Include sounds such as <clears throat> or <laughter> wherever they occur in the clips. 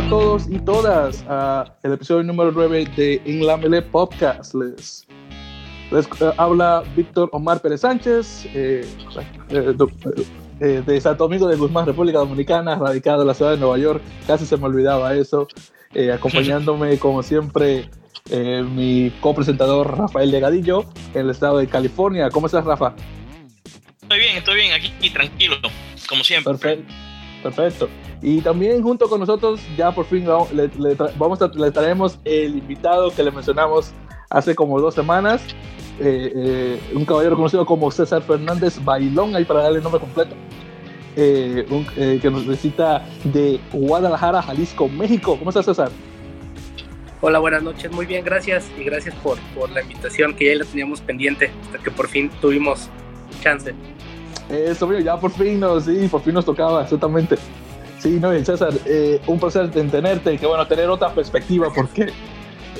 a todos y todas a el episodio número 9 de En la Mele Podcast. Les, les eh, habla Víctor Omar Pérez Sánchez, eh, eh, eh, de Santo Domingo de Guzmán, República Dominicana, radicado en la ciudad de Nueva York. Casi se me olvidaba eso. acompañándome, <laughs> como siempre, mi copresentador Rafael Legadillo en el estado de California. ¿Cómo estás, Rafa? Estoy bien, estoy bien, aquí y tranquilo, como siempre. Perfecto. Perfecto. Y también junto con nosotros, ya por fin le, vamos a, le traemos el invitado que le mencionamos hace como dos semanas, eh, eh, un caballero conocido como César Fernández Bailón, ahí para darle el nombre completo, eh, que nos visita de Guadalajara, Jalisco, México. ¿Cómo estás, César? Hola, buenas noches. Muy bien, gracias. Y gracias por, por la invitación que ya la teníamos pendiente, hasta que por fin tuvimos chance. Eso, ya por fin nos, sí, por fin nos tocaba, exactamente. Sí, no, César, eh, un placer en tenerte, que bueno, tener otra perspectiva, porque...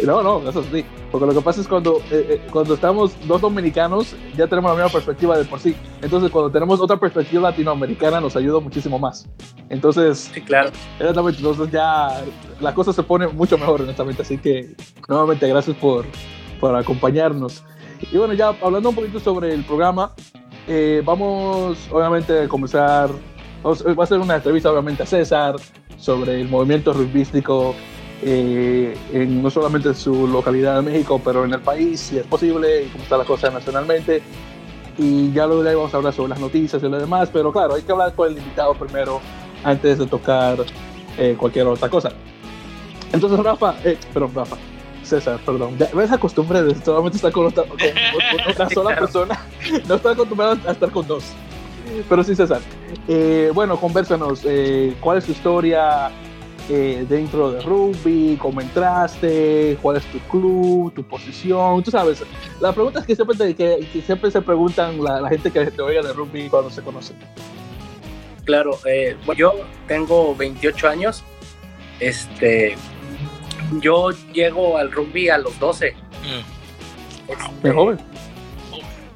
No, no, eso sí. Porque lo que pasa es cuando, eh, eh, cuando estamos dos dominicanos, ya tenemos la misma perspectiva de por sí. Entonces, cuando tenemos otra perspectiva latinoamericana, nos ayuda muchísimo más. Entonces, sí, claro. Exactamente, entonces ya la cosa se pone mucho mejor, honestamente. Así que, nuevamente, gracias por, por acompañarnos. Y bueno, ya hablando un poquito sobre el programa, eh, vamos obviamente a comenzar, va a ser una entrevista obviamente a César sobre el movimiento rugbístico, eh, en, no solamente en su localidad de México, pero en el país, si es posible, y cómo está la cosa nacionalmente. Y ya luego vamos a hablar sobre las noticias y lo demás, pero claro, hay que hablar con el invitado primero antes de tocar eh, cualquier otra cosa. Entonces, Rafa, eh, perdón, Rafa, César, perdón. Ya ves la costumbre de solamente estar con, otra, una <laughs> sola persona. <laughs> No estoy acostumbrado a estar con dos. Pero sí, César. Eh, bueno, conversanos. Eh, ¿Cuál es tu historia eh, dentro de rugby? ¿Cómo entraste? ¿Cuál es tu club? ¿Tu posición? Tú sabes, las preguntas que siempre, que, siempre se preguntan la, gente que te oiga de rugby cuando se conocen. Claro, yo tengo 28 años. Este, yo llego al rugby a los 12. Mm. Este, joven?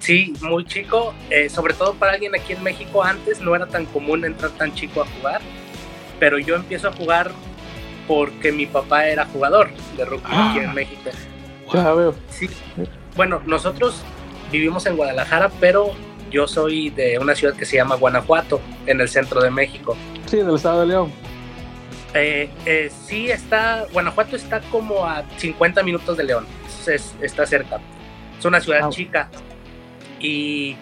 Sí, muy chico. Eh, sobre todo para alguien aquí en México antes no era tan común entrar tan chico a jugar. Pero yo empiezo a jugar porque mi papá era jugador de rugby aquí en ah. México. Ya veo. Sí. Bueno, nosotros vivimos en Guadalajara, pero yo soy de una ciudad que se llama Guanajuato, en el centro de México. Sí, del estado de León. Eh, eh, sí está, Guanajuato está como a 50 minutos de León, está cerca. Es una ciudad chica. Y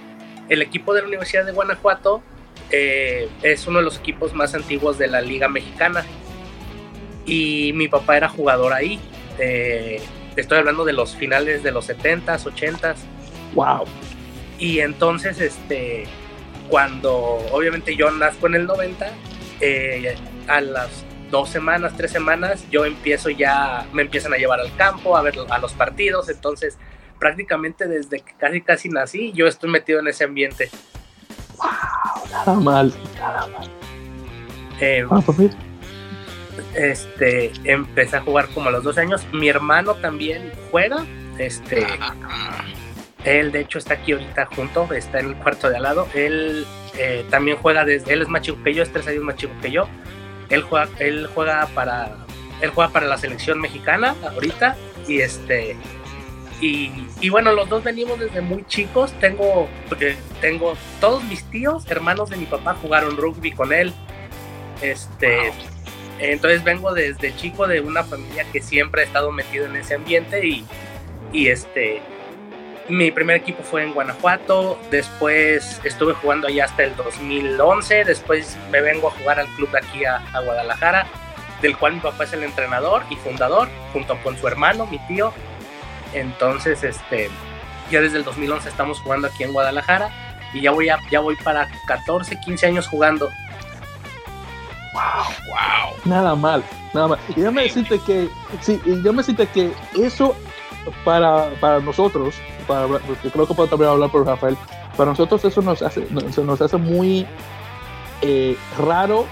el equipo de la Universidad de Guanajuato eh, es uno de los equipos más antiguos de la Liga Mexicana. Y mi papá era jugador ahí. estoy hablando de los finales de los 70s, 80s. ¡Wow! Y entonces, este, cuando obviamente yo nazco en el 90, a las dos semanas, tres semanas, yo empiezo ya, me empiezan a llevar al campo, a ver a los partidos, entonces prácticamente desde que casi casi nací, yo estoy metido en ese ambiente. Wow, nada mal, nada mal. Eh, ah, pues este, empecé a jugar como a los dos años. Mi hermano también juega. Este, él de hecho está aquí ahorita junto, está en el cuarto de al lado. Él eh, también juega desde, él es más chico que yo, es tres años más chico que yo. Él juega, él juega para él juega para la selección mexicana ahorita y este y, bueno los dos venimos desde muy chicos. Tengo tengo todos mis tíos hermanos de mi papá jugaron rugby con él. Este entonces vengo desde chico de una familia que siempre ha estado metido en ese ambiente y, y este mi primer equipo fue en Guanajuato, después estuve jugando allá hasta el 2011, después me vengo a jugar al club de aquí a, Guadalajara, del cual mi papá es el entrenador y fundador, junto con su hermano, mi tío. Entonces, este, ya desde el 2011 estamos jugando aquí en Guadalajara y ya voy, a, ya voy para 14, 15 años jugando. Wow, wow. Nada mal, nada mal. Y me decirte que, sí, y yo me decirte que eso para, para nosotros, para, porque creo que puedo también hablar por Rafael, para nosotros eso nos hace, nos hace muy eh, raro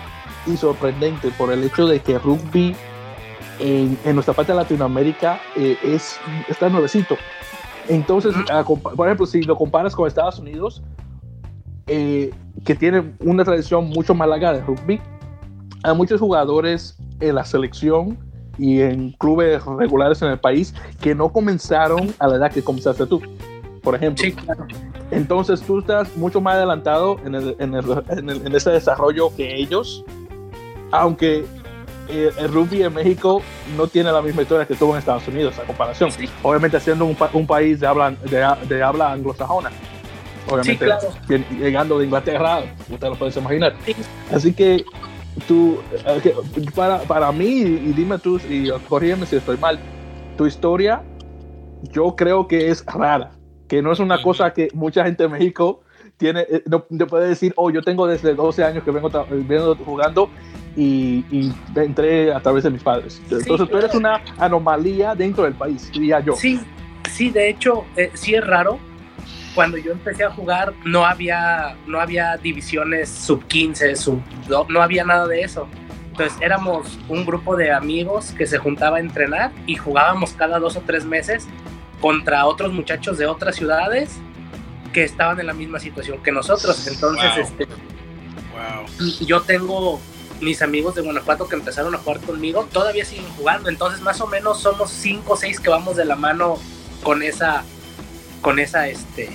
y sorprendente por el hecho de que rugby en, en nuestra parte de Latinoamérica eh, es, está nuevecito. Entonces, por ejemplo, si lo comparas con Estados Unidos, eh, que tiene una tradición mucho más larga de rugby, hay muchos jugadores en la selección y en clubes regulares en el país que no comenzaron a la edad que comenzaste tú, por ejemplo. Sí, claro. Entonces tú estás mucho más adelantado en, el, en, el, en, el, en ese desarrollo que ellos, aunque eh, el rugby en México no tiene la misma historia que tuvo en Estados Unidos a comparación. Sí. Obviamente siendo un, pa un, país de habla, de, de habla anglosajona. Obviamente Sí, claro. llegando de Inglaterra, usted lo puede imaginar. Sí. Así que tú, eh, para, para mí, y dime tú, y corrígeme si estoy mal, tu historia yo creo que es rara, que no es una cosa que mucha gente en México tiene, eh, no, no puede decir, oh, yo tengo desde 12 años que vengo, vengo jugando y, y entré a través de mis padres. Entonces tú eres una anomalía dentro del país, diría yo. Sí, sí, de hecho, eh, sí es raro. Cuando yo empecé a jugar, no había, no había divisiones sub 15, sub, no, no había nada de eso. Entonces éramos un grupo de amigos que se juntaba a entrenar y jugábamos cada dos o tres meses contra otros muchachos de otras ciudades que estaban en la misma situación que nosotros. Entonces, Wow. este, Wow. yo tengo mis amigos de Guanajuato que empezaron a jugar conmigo, todavía siguen jugando, entonces más o menos somos cinco o seis que vamos de la mano con esa, con esa, este,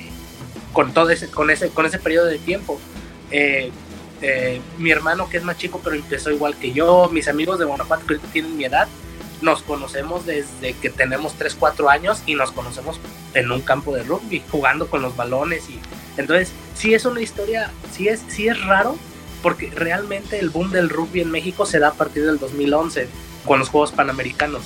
con todo ese, con ese, con ese periodo de tiempo. Eh, eh, mi hermano que es más chico pero empezó igual que yo, mis amigos de Guanajuato que tienen mi edad, nos conocemos desde que tenemos 3, 4 años y nos conocemos en un campo de rugby, jugando con los balones y entonces sí es una historia, sí es, sí es raro porque realmente el boom del rugby en México se da a partir del 2011 con los Juegos Panamericanos.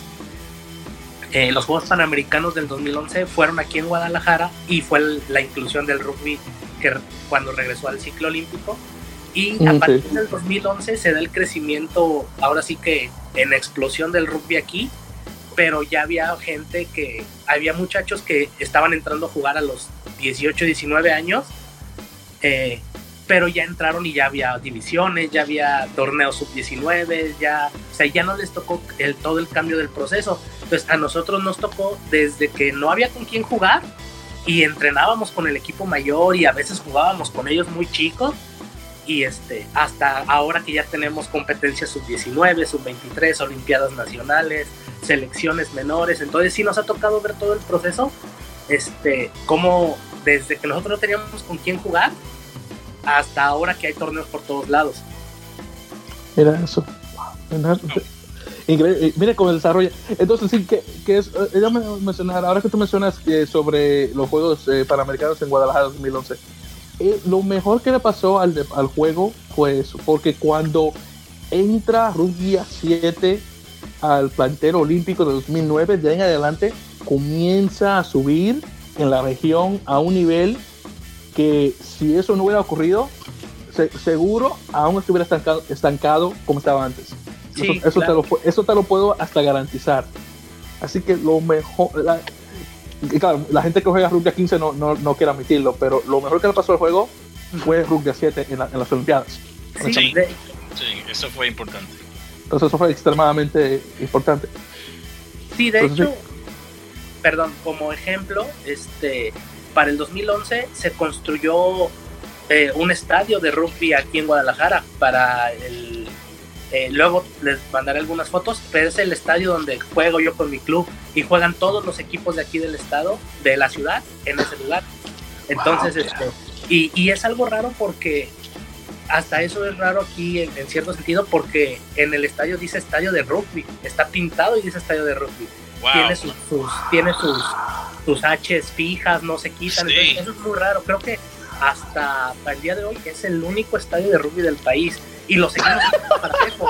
Eh, los Juegos Panamericanos del 2011 fueron aquí en Guadalajara y fue la inclusión del rugby que cuando regresó al ciclo olímpico. Y a Mm, partir del 2011 se da el crecimiento, ahora sí que en explosión del rugby aquí, pero ya había gente que, había muchachos que estaban entrando a jugar a los 18, 19 años, eh, pero ya entraron y ya había divisiones, ya había torneos sub-19, ya, o sea, ya no les tocó el, todo el cambio del proceso. Entonces a nosotros nos tocó desde que no había con quién jugar y entrenábamos con el equipo mayor y a veces jugábamos con ellos muy chicos y este hasta ahora que ya tenemos competencias sub-19, sub-23, olimpiadas nacionales, selecciones menores, entonces sí nos ha tocado ver todo el proceso, este, como desde que nosotros no teníamos con quién jugar hasta ahora que hay torneos por todos lados. Mira eso. Increíble. Eh, Mira cómo desarrolla. Entonces, sí, que, que es, eh, mencionar, ahora que tú mencionas eh, sobre los Juegos eh, Panamericanos en Guadalajara 2011, eh, lo mejor que le pasó al, al juego fue eso, porque cuando entra Rugby a 7 al plantel olímpico de 2009, de ahí en adelante comienza a subir en la región a un nivel que si eso no hubiera ocurrido, se- seguro aún estuviera estancado, estancado como estaba antes. Sí, eso, eso claro. te lo, eso te lo puedo hasta garantizar. Así que lo mejor, la, y claro, la gente que juega rugby a 15 no, no, no quiere admitirlo, pero lo mejor que le pasó al juego fue rugby a 7 en, la- en las Olimpiadas. Sí, Sí. eso fue importante. Entonces eso fue extremadamente importante. Sí, de Entonces, hecho, perdón, como ejemplo, este, para el 2011 se construyó eh, un estadio de rugby aquí en Guadalajara para el... eh, luego les mandaré algunas fotos, pero es el estadio donde juego yo con mi club y juegan todos los equipos de aquí del estado, de la ciudad, en ese lugar. Entonces, Wow. este, y, y es algo raro porque hasta eso es raro aquí en, en cierto sentido porque en el estadio dice estadio de rugby, está pintado y dice estadio de rugby. Wow. Tiene sus, sus- tiene sus, sus H's fijas, no se quitan. Sí. entonces eso es muy raro. Creo que hasta, hasta el día de hoy es el único estadio de rugby del país. Y lo seguimos para eso.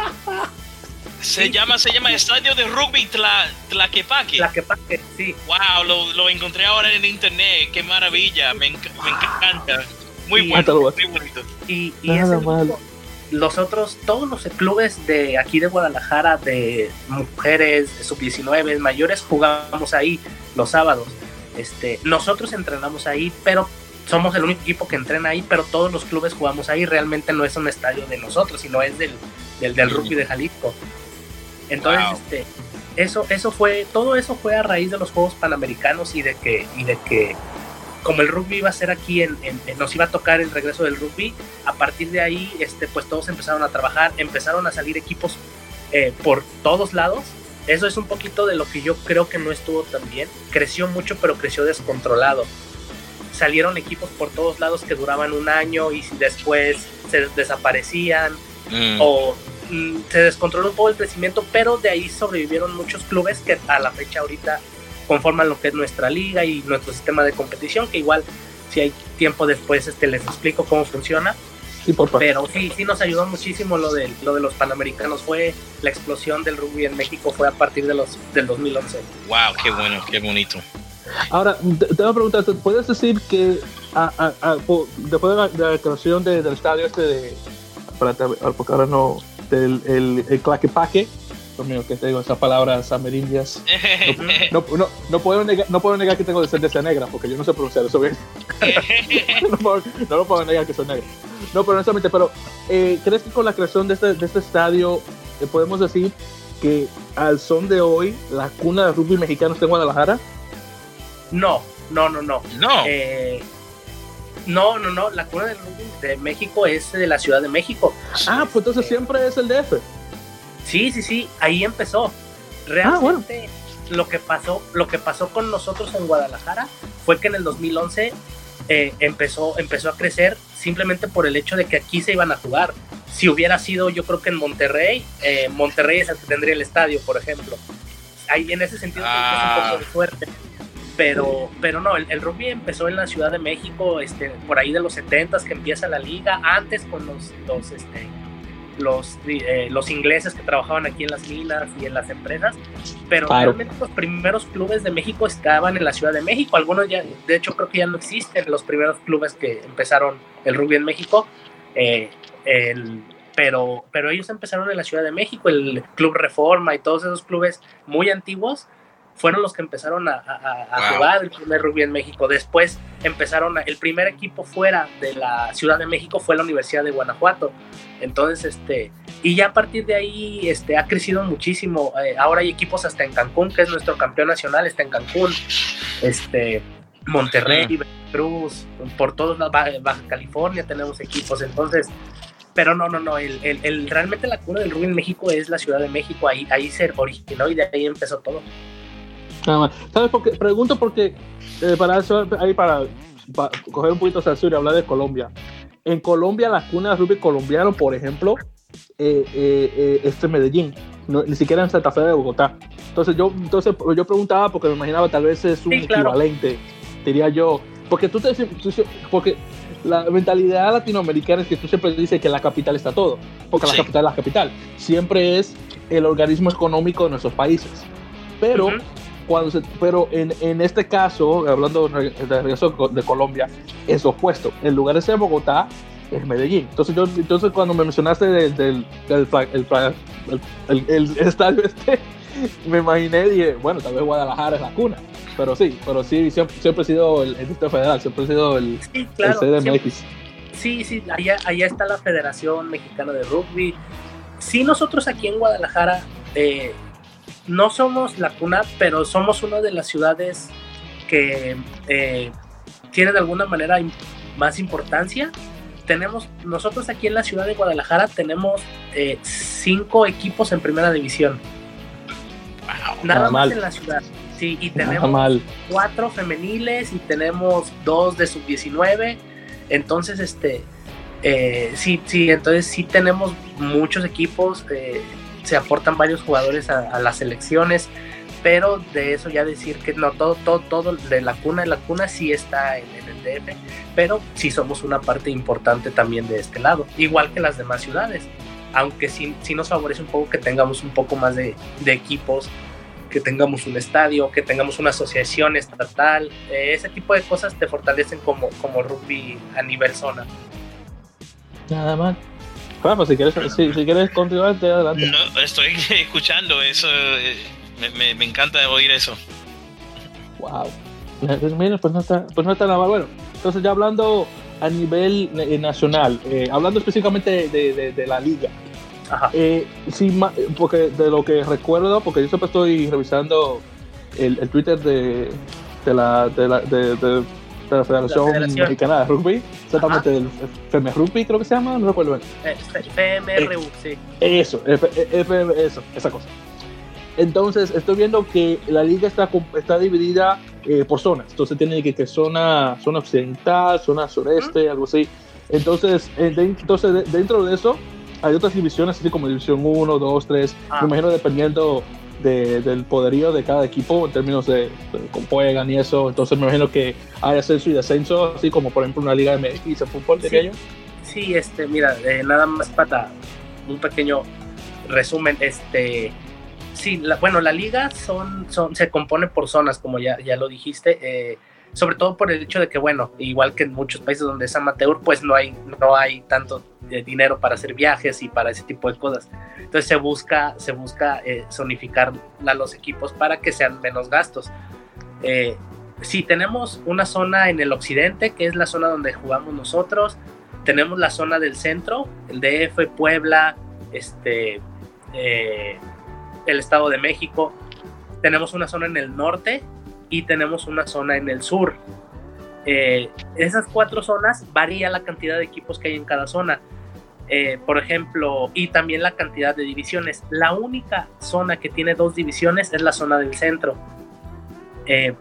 Se Sí. llama, se llama Estadio de Rugby Tla, Tlaquepaque. La que pague, sí. Wow, lo, lo encontré ahora en internet. Qué maravilla. Me, enc- me encanta. Muy bueno. Muy bonito. Y, y Nada es el mal. único- los otros, todos los clubes de aquí de Guadalajara, de mujeres, de sub-19, mayores, jugamos ahí los sábados. Este, nosotros entrenamos ahí, pero somos el único equipo que entrena ahí, pero todos los clubes jugamos ahí. Realmente no es un estadio de nosotros, sino es del, del, del rugby de Jalisco. Entonces, Wow. este, eso, eso fue, todo eso fue a raíz de los Juegos Panamericanos y de que, y de que como el rugby iba a ser aquí, en, en- en- nos iba a tocar el regreso del rugby, a partir de ahí, este, pues todos empezaron a trabajar, empezaron a salir equipos eh, por todos lados. Eso es un poquito de lo que yo creo que no estuvo tan bien. Creció mucho, pero creció descontrolado. Salieron equipos por todos lados que duraban un año y después se desaparecían mm. o mm, se descontroló todo el crecimiento, pero de ahí sobrevivieron muchos clubes que a la fecha ahorita conforman lo que es nuestra liga y nuestro sistema de competición, que igual si hay tiempo después este, les explico cómo funciona. Sí, por favor. Pero sí, sí nos ayudó muchísimo lo de, lo de los Panamericanos. Fue la explosión del rugby en México fue a partir de los, del 2011. ¡Wow! ¡Qué bueno! ¡Qué bonito! Ahora, te, voy a preguntar, ¿puedes decir que después de la, creación del estadio este de... Espérate, porque ahora no... Del el, el claquepaque, mío, que tengo esas palabras amerindias. No, no, no, puedo negar, no puedo negar que tengo descendencia negra, porque yo no sé pronunciar eso bien. <laughs> no, no lo puedo negar que soy negro. No, pero honestamente, pero eh, ¿crees que con la creación de este, de este estadio eh, podemos decir que al son de hoy la cuna de rugby mexicano está en Guadalajara? No, no, no, no. No. Eh, no, no, no. La cuna de rugby de México es de la Ciudad de México. Ah, pues entonces siempre es el DF. Sí, sí, sí, ahí empezó. Realmente lo que pasó, lo que pasó con nosotros en Guadalajara fue que en el 2011 eh, empezó, empezó a crecer simplemente por el hecho de que aquí se iban a jugar. Si hubiera sido, yo creo que en Monterrey, eh, Monterrey es el que tendría el estadio, por ejemplo. Ahí en ese sentido es un poco de ah. suerte. Pero, pero no, el, rugby empezó en la Ciudad de México, este, por ahí de los 70 que empieza la liga, antes con los, los este, los, eh, los ingleses que trabajaban aquí en las minas y en las empresas, pero realmente los primeros clubes de México estaban en la Ciudad de México, algunos ya, de hecho creo que ya no existen los primeros clubes que empezaron el rugby en México, eh, pero, pero ellos empezaron en la Ciudad de México, el Club Reforma y todos esos clubes muy antiguos fueron los que empezaron a, jugar el primer rugby en México. Después empezaron, el primer equipo fuera de la Ciudad de México fue la Universidad de Guanajuato. Entonces, este, y ya a partir de ahí este, ha crecido muchísimo. Eh, ahora hay equipos hasta en Cancún, que es nuestro campeón nacional, está en Cancún. Este, Monterrey, Cruz, por todos lados, Baja California tenemos equipos. Entonces, pero no, no, no, el, el, realmente la cuna del rugby en México es la Ciudad de México, ahí, ahí se originó y de ahí empezó todo. ¿Sabes por qué? Pregunto porque eh, para eso, ahí para, coger un poquito el sur y hablar de Colombia. En Colombia, la cuna de rugby colombiano, por ejemplo, eh, eh, este Medellín, ni siquiera en Santa Fe de Bogotá. Entonces yo, entonces yo preguntaba porque me imaginaba tal vez es un equivalente, diría yo, porque tú te porque la mentalidad latinoamericana es que tú siempre dices que la capital está todo, porque la capital es la capital, siempre es el organismo económico de nuestros países. Pero cuando pero en, en, este caso, hablando de regreso de Colombia, es opuesto. En lugar de ser Bogotá, es Medellín. Entonces, yo, entonces cuando me mencionaste del, del, el, el, <laughs> estadio este, me imaginé y dije, bueno, tal vez Guadalajara es la cuna. Pero sí, pero sí, siempre, siempre he sido el, Distrito Federal, siempre he sido el, sí, claro, CDMX. sí, sí, allá, allá está la Federación Mexicana de Rugby. Sí, nosotros aquí en Guadalajara eh, no somos la cuna, pero somos una de las ciudades que eh, tiene de alguna manera más importancia. Tenemos, nosotros aquí en la ciudad de Guadalajara tenemos eh, cinco equipos en primera división. Nada, más en la ciudad. Sí, y tenemos cuatro femeniles y tenemos dos de sub 19. Entonces, este, eh, sí, sí, entonces sí tenemos muchos equipos. Eh, se aportan varios jugadores a, las selecciones, pero de eso ya decir que no, todo, todo, todo de la cuna, la cuna sí está en, el DF, pero sí somos una parte importante también de este lado, igual que las demás ciudades, aunque sí, sí nos favorece un poco que tengamos un poco más de, equipos, que tengamos un estadio, que tengamos una asociación estatal, eh, ese tipo de cosas te fortalecen como, como rugby a nivel zona. Nada más. Vamos, si quieres, si, quieres continuar, adelante. No, estoy <laughs> escuchando eso. Eh, me, me, encanta oír eso. Wow. Pues no está, pues no está nada mal. Bueno, entonces ya hablando a nivel eh, nacional, eh, hablando específicamente de, de, la liga. Ajá. Eh, sí, porque de lo que recuerdo, porque yo siempre estoy revisando el, el Twitter de, de la, de, la, de, de la Federación, Mexicana de Rugby, exactamente del FM Rugby, creo que se llama, no recuerdo bien. Eh, FMRU, sí. Eso, eso, esa cosa. Entonces, estoy viendo que la liga está, está dividida eh, por zonas. Entonces, tiene que, que zona, zona occidental, zona sureste, algo así. Entonces, eh, entonces, dentro de eso, hay otras divisiones, así como División 1, 2, 3. Me imagino dependiendo del poderío de cada equipo en términos de, cómo juegan y eso. Entonces me imagino que hay ascenso y descenso, así como por ejemplo una liga de MX de fútbol de sí, Sí, este, mira, eh, nada más para un pequeño resumen, este, sí, la, bueno, la liga son, son, se compone por zonas, como ya, ya lo dijiste. Eh, sobre todo por el hecho de que, bueno, igual que en muchos países donde es amateur, pues no hay, no hay tanto eh, dinero para hacer viajes y para ese tipo de cosas. Entonces se busca, se busca eh, zonificar a los equipos para que sean menos gastos. Eh, si tenemos una zona en el occidente, que es la zona donde jugamos nosotros, tenemos la zona del centro, el DF, Puebla, este, el Estado de México, tenemos una zona en el norte, y tenemos una zona en el sur. Eh, esas cuatro zonas varía la cantidad de equipos que hay en cada zona. Eh, por ejemplo, y también la cantidad de divisiones. La única zona que tiene dos divisiones es la zona del centro. Eh,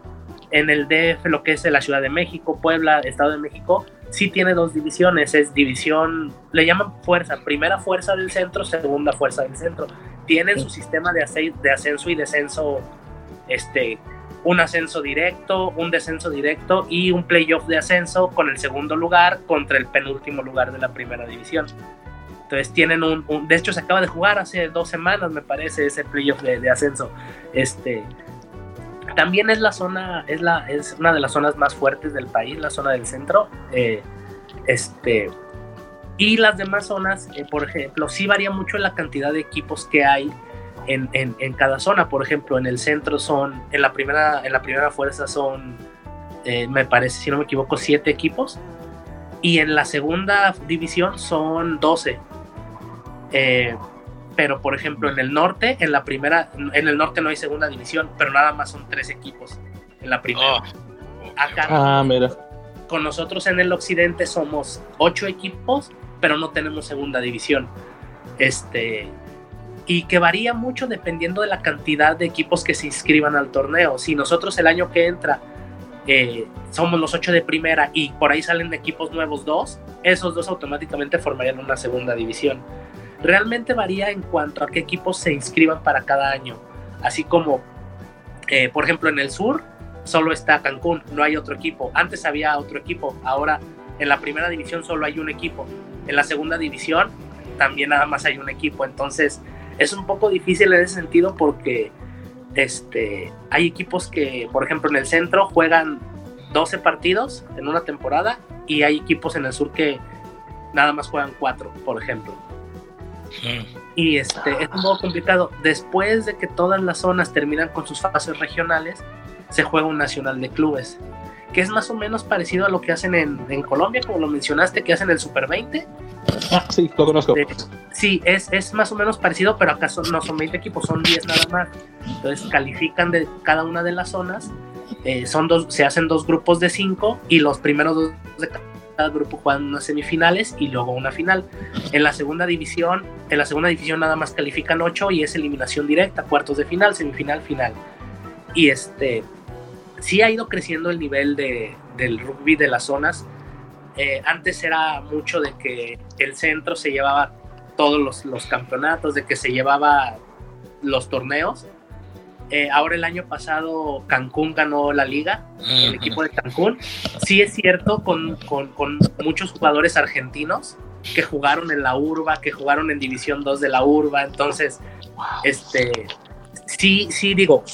en el DF, lo que es la Ciudad de México, Puebla, Estado de México, sí tiene dos divisiones. Es división, le llaman fuerza, primera fuerza del centro, segunda fuerza del centro. Tienen su sistema de, de ascenso y descenso este, un ascenso directo, un descenso directo y un playoff de ascenso con el segundo lugar contra el penúltimo lugar de la primera división. Entonces tienen un, de hecho se acaba de jugar hace dos semanas me parece ese playoff de, ascenso. Este, también es la zona, es, la, es una de las zonas más fuertes del país, la zona del centro. Eh, este, y las demás zonas, eh, por ejemplo, sí varía mucho la cantidad de equipos que hay en, cada zona. Por ejemplo, en el centro son, en la primera, en la primera fuerza son, eh, me parece, si no me equivoco, siete equipos. Y en la segunda división son 12. Eh, pero, por ejemplo, en el norte, en la primera, en el norte no hay segunda división, pero nada más son tres equipos en la primera. Oh, Acá, ah, mira. con nosotros en el occidente somos ocho equipos, pero no tenemos segunda división. Este, y que varía mucho dependiendo de la cantidad de equipos que se inscriban al torneo. Si nosotros el año que entra eh, somos los ocho de primera y por ahí salen equipos nuevos dos, esos dos automáticamente formarían una segunda división. Realmente varía en cuanto a qué equipos se inscriban para cada año. Así como, eh, por ejemplo, en el sur solo está Cancún, no hay otro equipo. Antes había otro equipo, ahora en la primera división solo hay un equipo. En la segunda división también nada más hay un equipo. Entonces, es un poco difícil en ese sentido porque este, hay equipos que, por ejemplo, en el centro juegan 12 partidos en una temporada y hay equipos en el sur que nada más juegan 4, por ejemplo. Y este, es un poco complicado. Después de que todas las zonas terminan con sus fases regionales, se juega un nacional de clubes, que es más o menos parecido a lo que hacen en, en Colombia, como lo mencionaste, que hacen el Super 20, Ah, <laughs> sí, lo conozco. Este, sí, es, es, más o menos parecido, pero acá no son 20 equipos, son 10 nada más. Entonces califican de cada una de las zonas. Eh, son dos, se hacen dos grupos de 5 y los primeros dos de cada grupo juegan unas semifinales y luego una final. En la segunda división, en la segunda división nada más califican 8 y es eliminación directa, cuartos de final, semifinal, final. Y este sí ha ido creciendo el nivel de, del rugby de las zonas eh, antes era mucho de que el centro se llevaba todos los, campeonatos, de que se llevaba los torneos. Eh, ahora el año pasado Cancún ganó la liga, el equipo de Cancún. Sí es cierto, con, con, muchos jugadores argentinos que jugaron en la Urba, que jugaron en División 2 de la Urba. Entonces, este, sí, sí digo,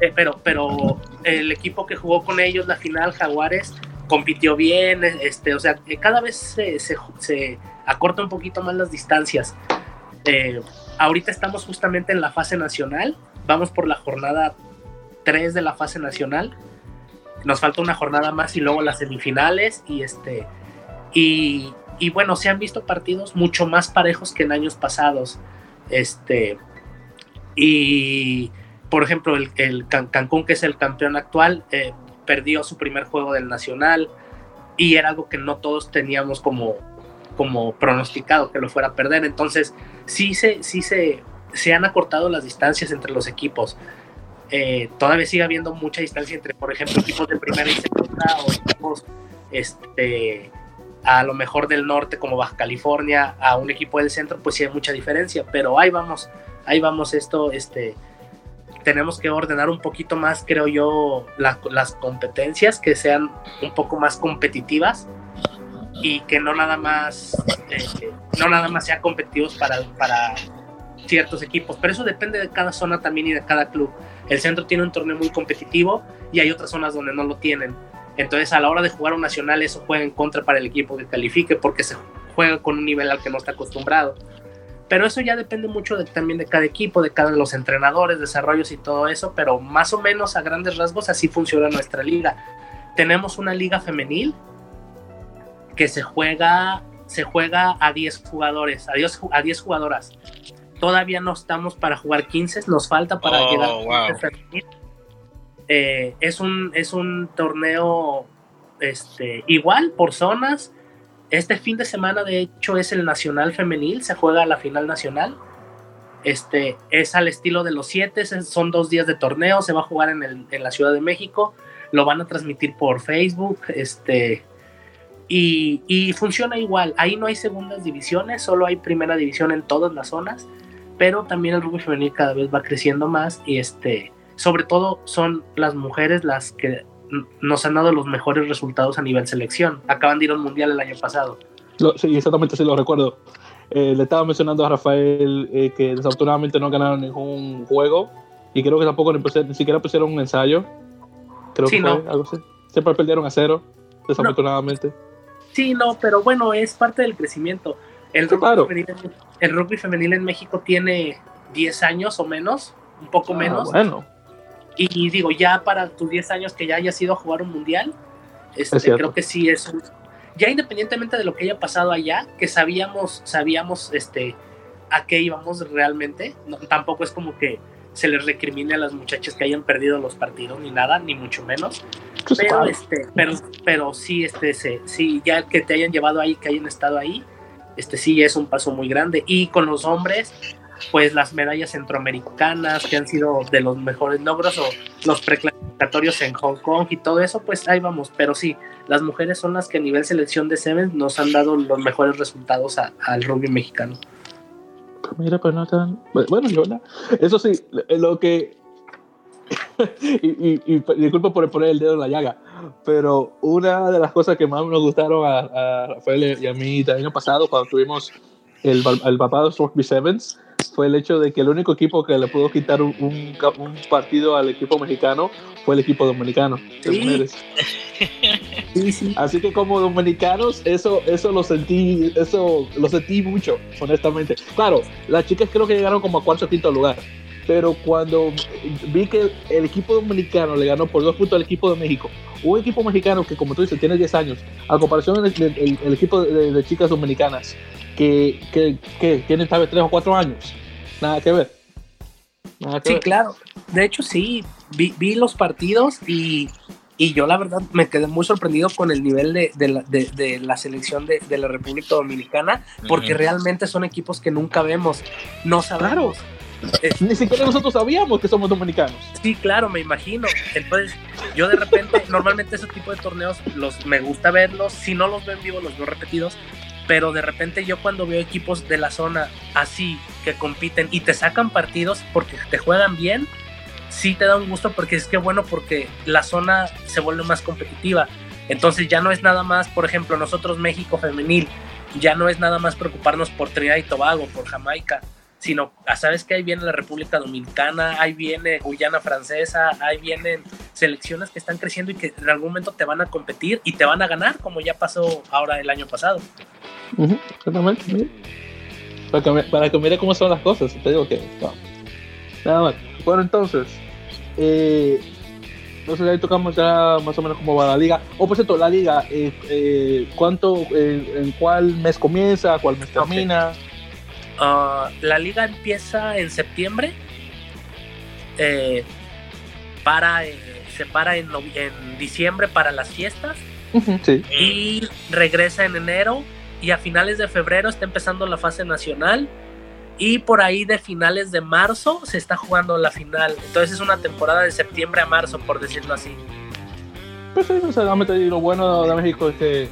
eh, pero, pero el equipo que jugó con ellos la final, Jaguares, compitió bien, este, o sea, cada vez se, acorta un poquito más las distancias. Eh, ahorita estamos justamente en la fase nacional, vamos por la jornada 3 de la fase nacional, nos falta una jornada más y luego las semifinales y este, y, bueno, se han visto partidos mucho más parejos que en años pasados, este, y por ejemplo, el, el Cancún, que es el campeón actual, eh, perdió su primer juego del Nacional y era algo que no todos teníamos como, como pronosticado que lo fuera a perder. Entonces, sí se, sí se, se han acortado las distancias entre los equipos. Eh, todavía sigue habiendo mucha distancia entre, por ejemplo, equipos de primera y segunda o equipos este, a lo mejor del norte como Baja California a un equipo del centro, pues sí hay mucha diferencia, pero ahí vamos, ahí vamos esto, este, tenemos que ordenar un poquito más, creo yo, las competencias que sean un poco más competitivas y que no nada más, eh, no nada más sean competitivos para, para ciertos equipos, pero eso depende de cada zona también y de cada club. El centro tiene un torneo muy competitivo y hay otras zonas donde no lo tienen. Entonces a la hora de jugar un nacional eso juega en contra para el equipo que califique porque se juega con un nivel al que no está acostumbrado. Pero eso ya depende mucho de, también de cada equipo, de cada de los entrenadores, desarrollos y todo eso, pero más o menos a grandes rasgos así funciona nuestra liga. Tenemos una liga femenil que se juega, se juega a 10 jugadores, a 10, a 10 jugadoras. Todavía no estamos para jugar 15, nos falta para Oh, llegar wow. a 15 femenil. Eh, es, un, es un torneo este, igual por zonas. Este fin de semana, de hecho, es el Nacional Femenil, se juega la final nacional. Este, es al estilo de los siete, son dos días de torneo, se va a jugar en, el- en la Ciudad de México, lo van a transmitir por Facebook, este, y, y funciona igual. Ahí no hay segundas divisiones, solo hay primera división en todas las zonas, pero también el rugby femenil cada vez va creciendo más y este, sobre todo son las mujeres las que nos han dado los mejores resultados a nivel selección. Acaban de ir a un mundial el año pasado. Lo- sí, exactamente, sí lo recuerdo. Eh, le estaba mencionando a Rafael eh, que desafortunadamente no ganaron ningún juego y creo que tampoco ni, siquiera pusieron un ensayo. Creo Sí, que fue no. algo así. Siempre perdieron a cero, desafortunadamente. Sí, no, pero bueno, es parte del crecimiento. El rugby, Claro. femenil, en- el rugby femenil en México tiene 10 años o menos, un poco Ah, menos. bueno, Y digo, ya para tus 10 años que ya hayas ido a jugar un mundial, este, Es creo que sí es un- Ya independientemente de lo que haya pasado allá, que sabíamos, sabíamos este, a qué íbamos realmente, no, tampoco es como que se les recrimine a las muchachas que hayan perdido los partidos ni nada, ni mucho menos. pues, Pero, claro. este, pero, pero sí, este, sí, ya que te hayan llevado ahí, que hayan estado ahí, este sí es un paso muy grande. Y con los hombres, pues las medallas centroamericanas que han sido de los mejores logros o los preclasificatorios en Hong Kong y todo eso, pues ahí vamos. Pero sí, las mujeres son las que a nivel selección de Sevens nos han dado los mejores resultados a- al rugby mexicano. Mira, pues no tan. Bueno. Eso sí, lo que. <laughs> y, y, y disculpa por poner el dedo en la llaga, pero una de las cosas que más nos gustaron a, a Rafael y a mí el año pasado, cuando tuvimos el, el Barbados Rugby Sevens, fue el hecho de que el único equipo que le pudo quitar un, un, un partido al equipo mexicano fue el equipo dominicano de Sí. mujeres. Sí, sí. Así que como dominicanos, eso, eso lo sentí, eso lo sentí mucho, honestamente. Claro, las chicas creo que llegaron como a cuarto o quinto lugar. Pero cuando vi que el equipo dominicano le ganó por dos puntos al equipo de México, un equipo mexicano que, como tú dices, tiene 10 años, a comparación del el, el- el equipo de, de chicas dominicanas, que, que, que tienen tal vez 3 o 4 años, nada que ver. Nada que Sí, ver. claro. De hecho, sí, vi, vi los partidos y, y yo la verdad me quedé muy sorprendido con el nivel de, de la, de- de la selección de, de la República Dominicana, porque realmente son equipos que nunca vemos, no sabemos. <laughs> Eh, Ni siquiera nosotros sabíamos que somos dominicanos. sí, claro, me imagino. Entonces, yo de repente, normalmente ese tipo de torneos los me gusta verlos, si no los veo en vivo, los veo repetidos. Pero de repente yo cuando veo equipos de la zona así que compiten y te sacan partidos porque te juegan bien, sí te da un gusto porque es que bueno porque la zona se vuelve más competitiva. Entonces ya no es nada más, por ejemplo, nosotros México femenil, ya no es nada más preocuparnos por Trinidad y Tobago, por Jamaica, sino, ah, ¿sabes que Ahí viene la República Dominicana, ahí viene Guyana Francesa, ahí vienen selecciones que están creciendo y que en algún momento te van a competir y te van a ganar, como ya pasó ahora el año pasado. Ujú, exactamente. sí. Para que, para que mire cómo son las cosas. Te digo que. no. Nada más. Bueno, entonces. Eh, entonces ahí tocamos ya más o menos cómo va la liga. O por cierto, la liga, eh, eh, ¿cuánto, eh, en cuál mes comienza, cuál mes termina? Ah, la liga empieza en septiembre eh, para eh, se para en, en diciembre para las fiestas Sí. y regresa en enero y a finales de febrero está empezando la fase nacional y por ahí de finales de marzo se está jugando la final. Entonces es una temporada de septiembre a marzo, por decirlo así. Pues sí, o sea, realmente lo bueno de México es que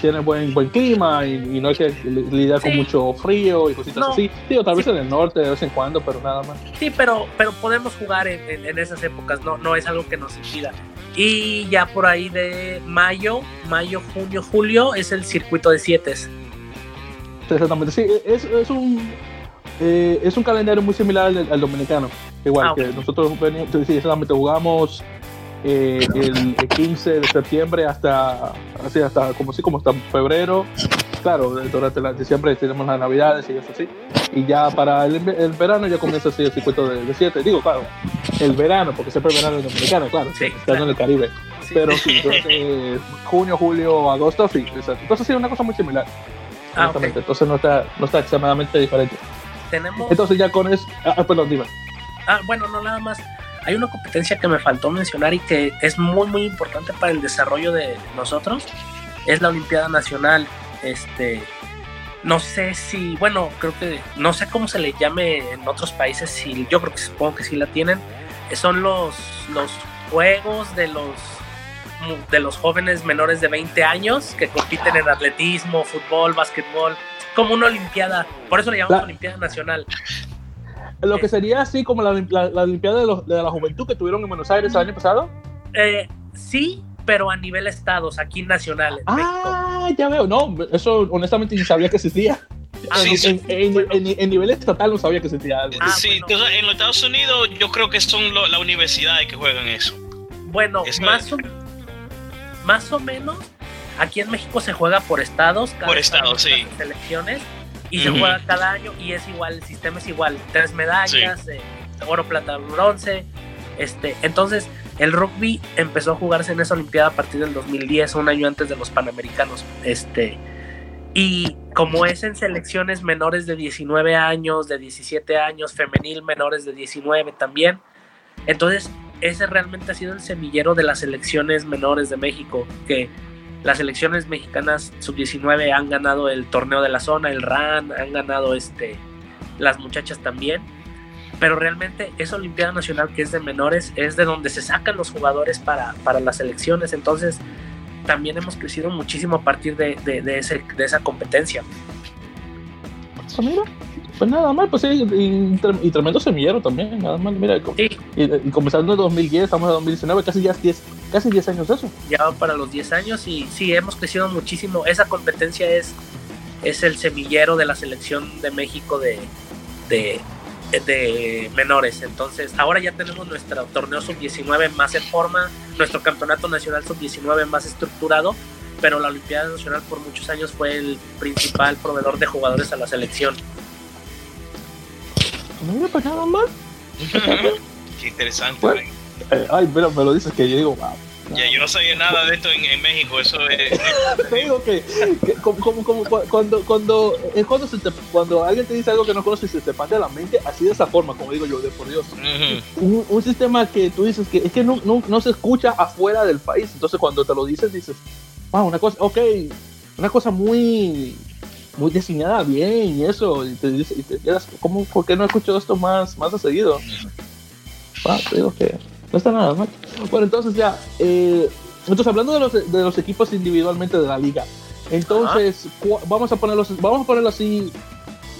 tiene buen buen clima y, y no hay que li- lidiar con mucho frío y cositas No. así. Digo, tal vez Sí. en el norte de vez en cuando, pero nada más. Sí, pero, pero podemos jugar en, en- en esas épocas, no, no es algo que nos impida. Y ya por ahí de mayo, mayo, junio, julio es el circuito de siete. Exactamente, sí, es, es un eh, es un calendario muy similar al, al dominicano. Igual Ah, que nosotros veníamos, sí, exactamente jugamos eh, el, el 15 de septiembre hasta así hasta como así como hasta febrero. Claro, durante la, diciembre tenemos las navidades y eso sí. Y ya para el, el verano ya comienza así el circuito de, de siete. Digo, claro, el verano, porque siempre el verano es dominicano, claro, Sí, estando claro. en el Caribe. Sí. Pero <laughs> sí, entonces, junio, julio, agosto, sí, exacto. Entonces sí, una cosa muy similar. Ah, ok. honestamente. Entonces no está, no está extremadamente diferente. Tenemos. Entonces ya con eso, ah, ah, perdón, dime. Ah, bueno, no nada más. Hay una competencia que me faltó mencionar y que es muy muy importante para el desarrollo de nosotros. Es la Olimpiada Nacional. Este, no sé si, bueno, creo que no sé cómo se le llame en otros países. Si yo creo que supongo que sí la tienen. Son los los juegos de los de los jóvenes menores de 20 años que compiten en atletismo, fútbol, básquetbol, como una olimpiada. Por eso le llamamos La- Olimpiada Nacional. Lo que sería así como la, la, la Olimpiada de, los- de la Juventud que tuvieron en Buenos Aires el año pasado. Eh, sí, pero a nivel estados, aquí nacional. En México. Ah, ya veo. No, eso honestamente ni sabía que existía. <laughs> Ah, Sí, en, sí. en- en- en- en nivel estatal no sabía que existía algo. Ah, sí, bueno. sabes, en los Estados Unidos yo creo que son lo- las universidades que juegan eso. Bueno, Eso más o, más o menos, aquí en México se juega por estados. cada Por estado estados, sí. Selecciones y se juega cada año y es igual, el sistema es igual, tres medallas, eh, oro, plata, bronce. Este, entonces, el rugby empezó a jugarse en esa Olimpiada a partir del 2010, un año antes de los Panamericanos. Este, y como es en selecciones menores de 19 años, de 17 años, femenil menores de 19 también, entonces ese realmente ha sido el semillero de las selecciones menores de México, que las selecciones mexicanas sub-19 han ganado el torneo de la zona, el RAN, han ganado este, las muchachas también, pero realmente esa Olimpiada Nacional que es de menores es de donde se sacan los jugadores para, para las selecciones, entonces también hemos crecido muchísimo a partir de, de, esa competencia. Pues mira, pues nada más, pues sí, y, y tre- y tremendo semillero también, nada más, mira, Sí, y, y comenzando en 2010, estamos en 2019, casi ya 10, casi 10 años eso. ya para los 10 años y sí, hemos crecido muchísimo. Esa competencia es, es el semillero de la selección de México de, de, de menores. Entonces, ahora ya tenemos nuestro torneo sub-19 más en forma, nuestro campeonato nacional sub-19 más estructurado, pero la Olimpiada Nacional por muchos años fue el principal proveedor de jugadores a la selección. Mira, pues nada más. Qué interesante. Bueno. Eh, ay, mira, me lo dices que yo digo, wow. Ya, yo no sabía nada de esto en, en México. Eso es. <laughs> Te digo que, que como, como, como cu- cuando, cuando, es cuando, se te- cuando alguien te dice algo que no conoces y se te pasa la mente, así de esa forma, como digo yo, de por Dios. Un sistema que tú dices que es que no, no, no se escucha afuera del país. Entonces, cuando te lo dices, dices, wow, una cosa, ok, una cosa muy, muy diseñada bien y eso. Y te, y te quedas, ¿cómo, ¿por qué no escucho esto más, más a seguido? Wow, te digo que no está nada mal. Bueno, entonces ya, eh, entonces hablando de los, de los equipos individualmente de la liga, entonces vamos a ponerlos, vamos a ponerlo así,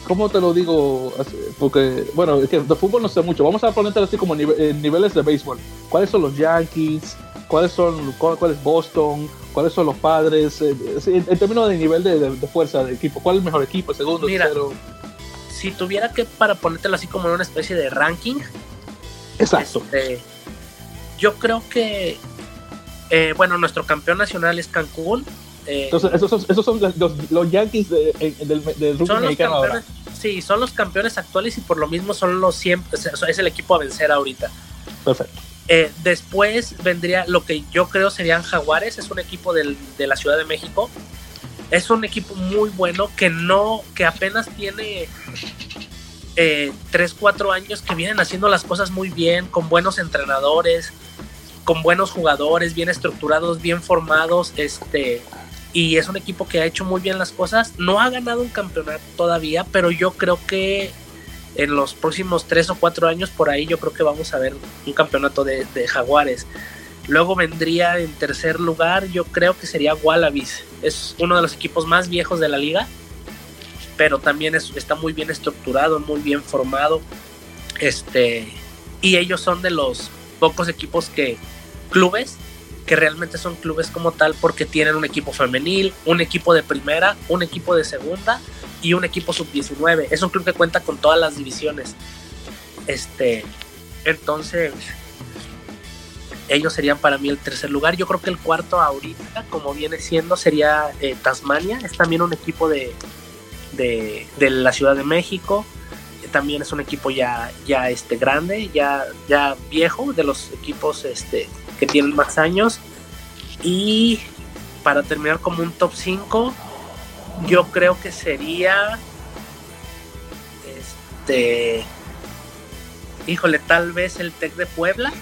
¿cómo te lo digo? Porque, bueno, es que de fútbol no sé mucho, vamos a ponerlo así como nive- niveles de béisbol. ¿Cuáles son los Yankees? ¿Cuáles son, cuál, cuál es Boston? ¿Cuáles son los padres? Eh, en, en términos de nivel de, de- de fuerza de equipo, ¿cuál es el mejor equipo? ¿El segundo, Mira. tercero? Si tuviera que, para ponértelo así como en una especie de ranking, Exacto. Este, yo creo que, eh, bueno, nuestro campeón nacional es Cancún. eh, Entonces, esos son, esos son los, los- los Yankees de- del, del rugby mexicano ahora. sí, son los campeones actuales y por lo mismo son los siempre, es el equipo a vencer ahorita. Perfecto. Eh, después vendría lo que yo creo serían Jaguares, es un equipo del- de la Ciudad de México. Es un equipo muy bueno que no, que apenas tiene eh, 3, 4 años que vienen haciendo las cosas muy bien, con buenos entrenadores. con buenos jugadores, bien estructurados, bien formados, este, y es un equipo que ha hecho muy bien las cosas. No ha ganado un campeonato todavía, pero yo creo que en los próximos tres o cuatro años por ahí yo creo que vamos a ver un campeonato de, Jaguares. Luego vendría en tercer lugar, yo creo que sería Wallabies. Es uno de los equipos más viejos de la liga, pero también está muy bien estructurado, muy bien formado. Este, y ellos son de los pocos equipos que, clubes, que realmente son clubes como tal porque tienen un equipo femenil, un equipo de primera, un equipo de segunda y un equipo sub-19. Es un club que cuenta con todas las divisiones. Este, entonces, ellos serían para mí el tercer lugar. Yo creo que el cuarto ahorita, como viene siendo, sería eh, Tasmania. Es también un equipo de, de, de, la Ciudad de México. También es un equipo ya, ya este, grande, ya, ya viejo, de los equipos este, tienen más años. Y para terminar como un top 5, yo creo que sería. Este. Híjole, tal vez el TEC de Puebla,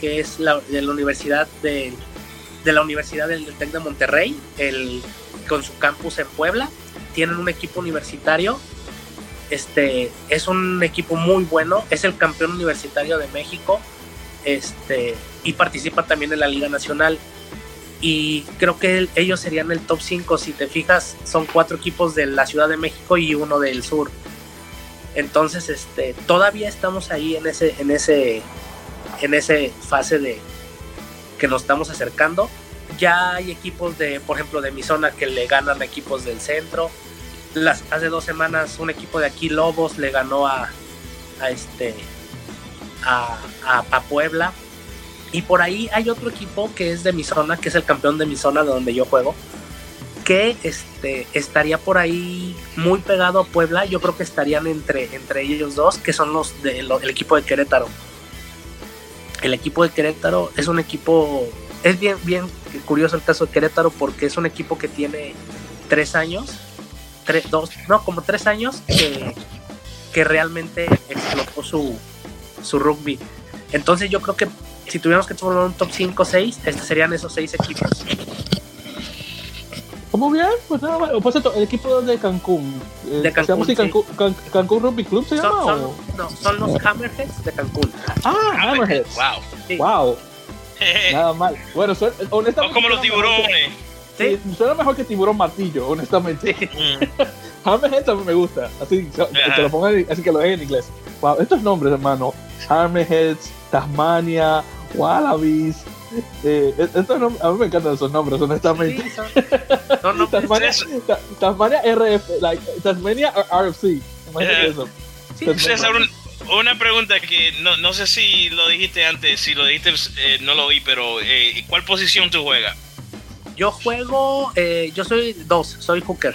que es la, de la Universidad de, de la Universidad del, TEC de Monterrey, el, con su campus en Puebla. Tienen un equipo universitario. Este es un equipo muy bueno, es el campeón universitario de México. Este, y participa también en la Liga Nacional y creo que ellos serían el top 5. Si te fijas, son cuatro equipos de la Ciudad de México y uno del sur. Entonces, este, todavía estamos ahí en ese, en ese, en ese fase de que nos estamos acercando. Ya hay equipos de, por ejemplo, de mi zona que le ganan a equipos del centro. Las, hace dos semanas un equipo de aquí, Lobos, le ganó a, a este, a, a Puebla y por ahí hay otro equipo que es de mi zona, que es el campeón de mi zona de donde yo juego, que este, estaría por ahí muy pegado a Puebla. Yo creo que estarían entre, entre ellos dos, que son los del equipo de Querétaro. El equipo de Querétaro es un equipo, es bien, bien curioso el caso de Querétaro porque es un equipo que tiene tres años, tres, dos, no, como tres años que, que realmente explotó su, su rugby. Entonces yo creo que si tuviéramos que tomar un top 5 o 6, estos serían esos 6 equipos. ¿Cómo bien? Pues nada más. Pues el equipo de Cancún. Eh, de Cancún. Sí. Cancún, Cancún, Rugby Club se llama? Son, no, son los Hammerheads de Cancún. Ah, Hammerheads. Wow. Wow. <laughs> nada mal. Bueno, son, honestamente. Son como los tiburones. Sí, suena mejor que tiburón martillo, honestamente. Mm. <laughs> Hammerheads a mí me gusta. Así, que lo pongan, así que lo dejen en inglés. Wow, estos nombres, hermano. Hammerheads, Tasmania, Wallabies. Eh, a mí me encantan esos nombres, honestamente. Tasmania, Tasmania, RF, like, Tasmania RFC. eso. César, una pregunta que no, no, sé si lo dijiste antes, si lo dijiste eh, no lo oí, pero eh, ¿cuál posición tú juegas? Yo juego, eh, yo soy dos, soy hooker.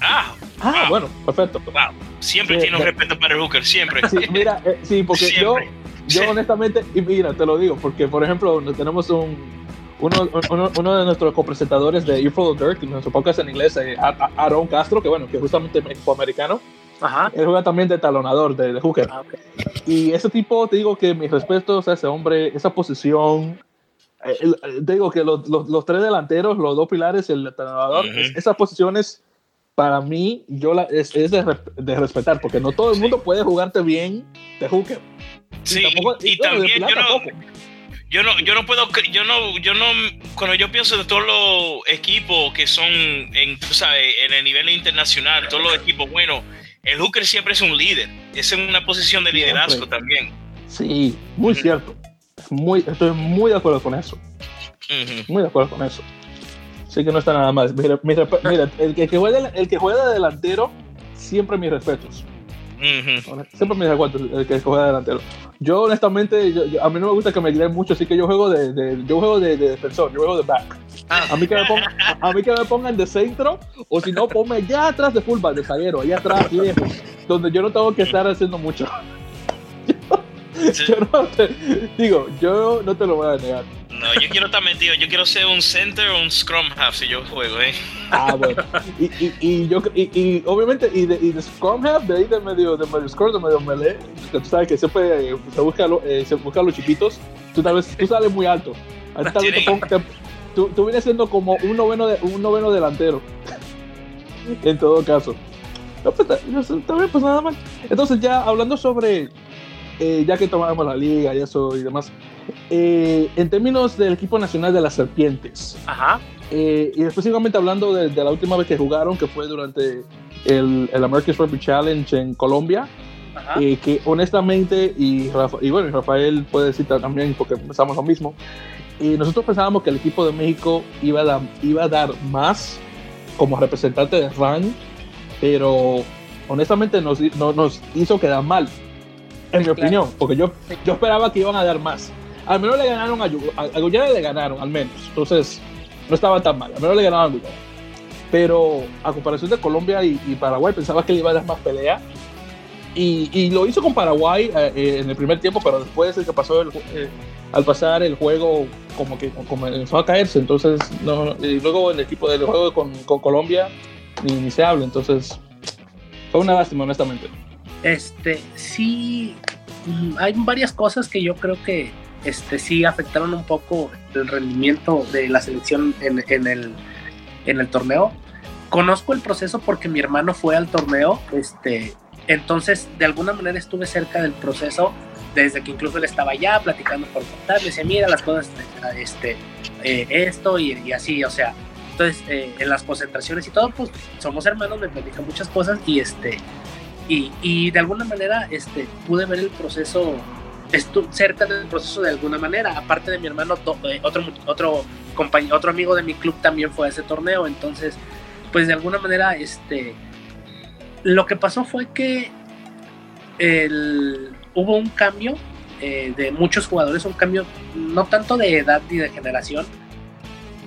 Ah, ah bueno, perfecto. Wow. Siempre tiene un respeto para el hooker, siempre. Sí, mira, sí, porque yo <laughs> yo honestamente, y mira, te lo digo, porque por ejemplo, tenemos un, uno, uno, uno, de nuestros copresentadores de Earful of Dirt, nuestro podcast en inglés, eh, Aaron Castro, que bueno, que justamente es americano. Ajá. Él juega también de talonador, de, de hooker. Ah, y ese tipo, te digo que mis respetos a ese hombre, esa posición. Eh, te digo que los, los, los, tres delanteros, los dos pilares, el talonador, esas posiciones para mí yo la, es, es de, de, respetar, porque no todo el mundo puede jugarte bien de hooker. Sí, y, también yo no, yo no, yo no puedo, yo no, yo no, cuando yo pienso de todos los equipos que son en, tú sabes, en el nivel internacional, todos los equipos, bueno, el hooker siempre es un líder, es en una posición de liderazgo también. Sí, muy cierto. Muy, estoy muy de acuerdo con eso. Muy de acuerdo con eso. Así que no está nada más. Mira, mira, el, que juega, el que juega de delantero, siempre mis respetos. Siempre me acuerdo el que juega delantero. Yo, honestamente, a mí no me gusta que me guíen mucho, así que yo juego de, yo juego de, defensor, yo juego de back. Ah. A, mí que me pongan, a mí que me pongan de centro, o si no, ponme allá atrás de fullback, de zaguero, allá atrás, lejos, donde yo no tengo que estar haciendo mucho. <laughs> yo no te, digo, yo no te lo voy a negar. No, yo quiero estar metido. Yo quiero ser un center o un scrum half si yo juego, ¿eh? Ah, bueno. Y, y, y yo, y, y, obviamente, y de, y de scrum half, de ahí de medio, de medio scrum, de medio melee, que tú sabes que siempre eh, se busca, eh, se busca los chiquitos. tú tal vez tú sales muy alto. Tal vez tú, tú, vienes siendo como un noveno, de, un noveno delantero. <laughs> en todo caso. No, pues, también, pues nada más. Entonces, ya hablando sobre, eh, ya que tomamos la liga y eso y demás, eh, en términos del equipo nacional de las serpientes, Ajá. Eh, y específicamente hablando de, la última vez que jugaron, que fue durante el, el American Rugby Challenge en Colombia, eh, que honestamente, y, y bueno, Rafael puede decir también, porque pensamos lo mismo, y nosotros pensábamos que el equipo de México iba a, dar, iba a dar más como representante de RAN, pero honestamente nos, nos hizo quedar mal, en mi opinión, porque yo, yo esperaba que iban a dar más. Al menos le ganaron a, a, Guyana, le ganaron, al menos. Entonces, no estaba tan mal. Al menos le ganaban a Guyana. Pero a comparación de Colombia y, Paraguay, pensaba que le iba a dar más pelea. Y, y lo hizo con Paraguay eh, eh, en el primer tiempo, pero después el que pasó eh, al pasar el juego como que comenzó a caerse. Entonces, no, y luego el equipo del juego con, con Colombia ni, ni, se habla. Entonces, fue una lástima, honestamente. Este, sí, mm, hay varias cosas que yo creo que este, sí afectaron un poco el rendimiento de la selección en, el, en el torneo. Conozco el proceso porque mi hermano fue al torneo, este, entonces de alguna manera estuve cerca del proceso desde que incluso él estaba allá platicando por contar, me decía, mira las cosas, este, eh, esto y, y, así, o sea, entonces eh, en las concentraciones y todo, pues somos hermanos, me platican muchas cosas y este, y, de alguna manera este, pude ver el proceso cerca del proceso de alguna manera. Aparte de mi hermano, eh, otro, otro, compañero, otro amigo de mi club también fue a ese torneo. Entonces, pues de alguna manera, este, lo que pasó fue que el, hubo un cambio eh, de muchos jugadores, un cambio no tanto de edad ni de generación,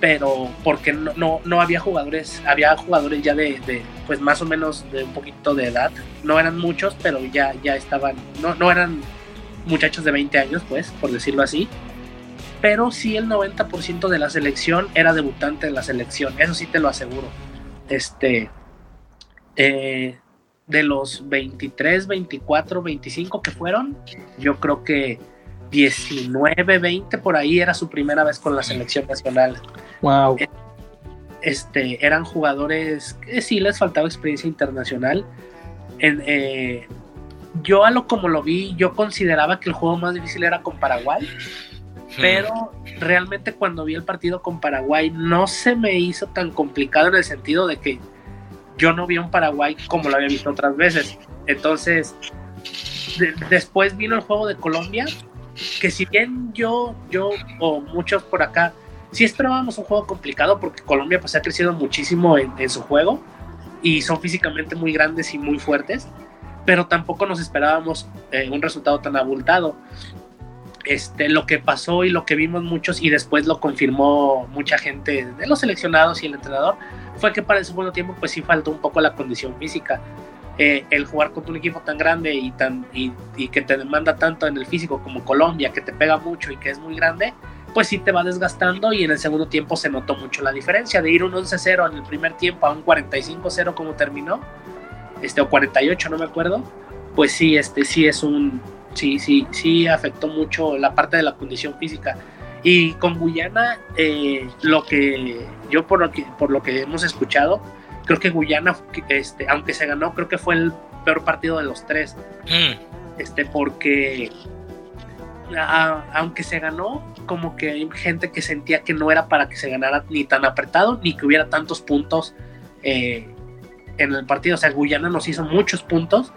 pero porque no, no, no había jugadores, había jugadores ya de, de, pues más o menos de un poquito de edad, no eran muchos, pero ya, ya estaban, no, no eran muchachos de 20 años, pues, por decirlo así. Pero sí el 90% de la selección era debutante en la selección, eso sí te lo aseguro. Este, eh, de los 23, 24, 25 que fueron, yo creo que 19, 20 por ahí era su primera vez con la selección nacional. Wow. Este, eran jugadores que sí les faltaba experiencia internacional. En, eh, yo a lo como lo vi, yo consideraba que el juego más difícil era con Paraguay, pero realmente cuando vi el partido con Paraguay no se me hizo tan complicado en el sentido de que yo no vi un Paraguay como lo había visto otras veces. Entonces, después vino el juego de Colombia, que si bien yo, yo o muchos por acá, sí esperábamos un juego complicado porque Colombia pues ha crecido muchísimo en, su juego y son físicamente muy grandes y muy fuertes pero tampoco nos esperábamos eh, un resultado tan abultado. Este, lo que pasó y lo que vimos muchos y después lo confirmó mucha gente de los seleccionados y el entrenador fue que para el segundo tiempo pues sí faltó un poco la condición física. Eh, el jugar contra un equipo tan grande y, tan, y, que te demanda tanto en el físico como Colombia, que te pega mucho y que es muy grande, pues sí te va desgastando y en el segundo tiempo se notó mucho la diferencia de ir un 11-0 en el primer tiempo a un 45-0 como terminó este, o 48, no me acuerdo, pues sí, este, sí es un, sí, sí, sí afectó mucho la parte de la condición física. Y con Guyana, eh, lo que yo por lo que, por lo que hemos escuchado, creo que Guyana, este, aunque se ganó, creo que fue el peor partido de los tres. Mm. Este, porque aunque se ganó, como que hay gente que sentía que no era para que se ganara ni tan apretado, ni que hubiera tantos puntos eh, en el partido. O sea, Guyana nos hizo muchos puntos.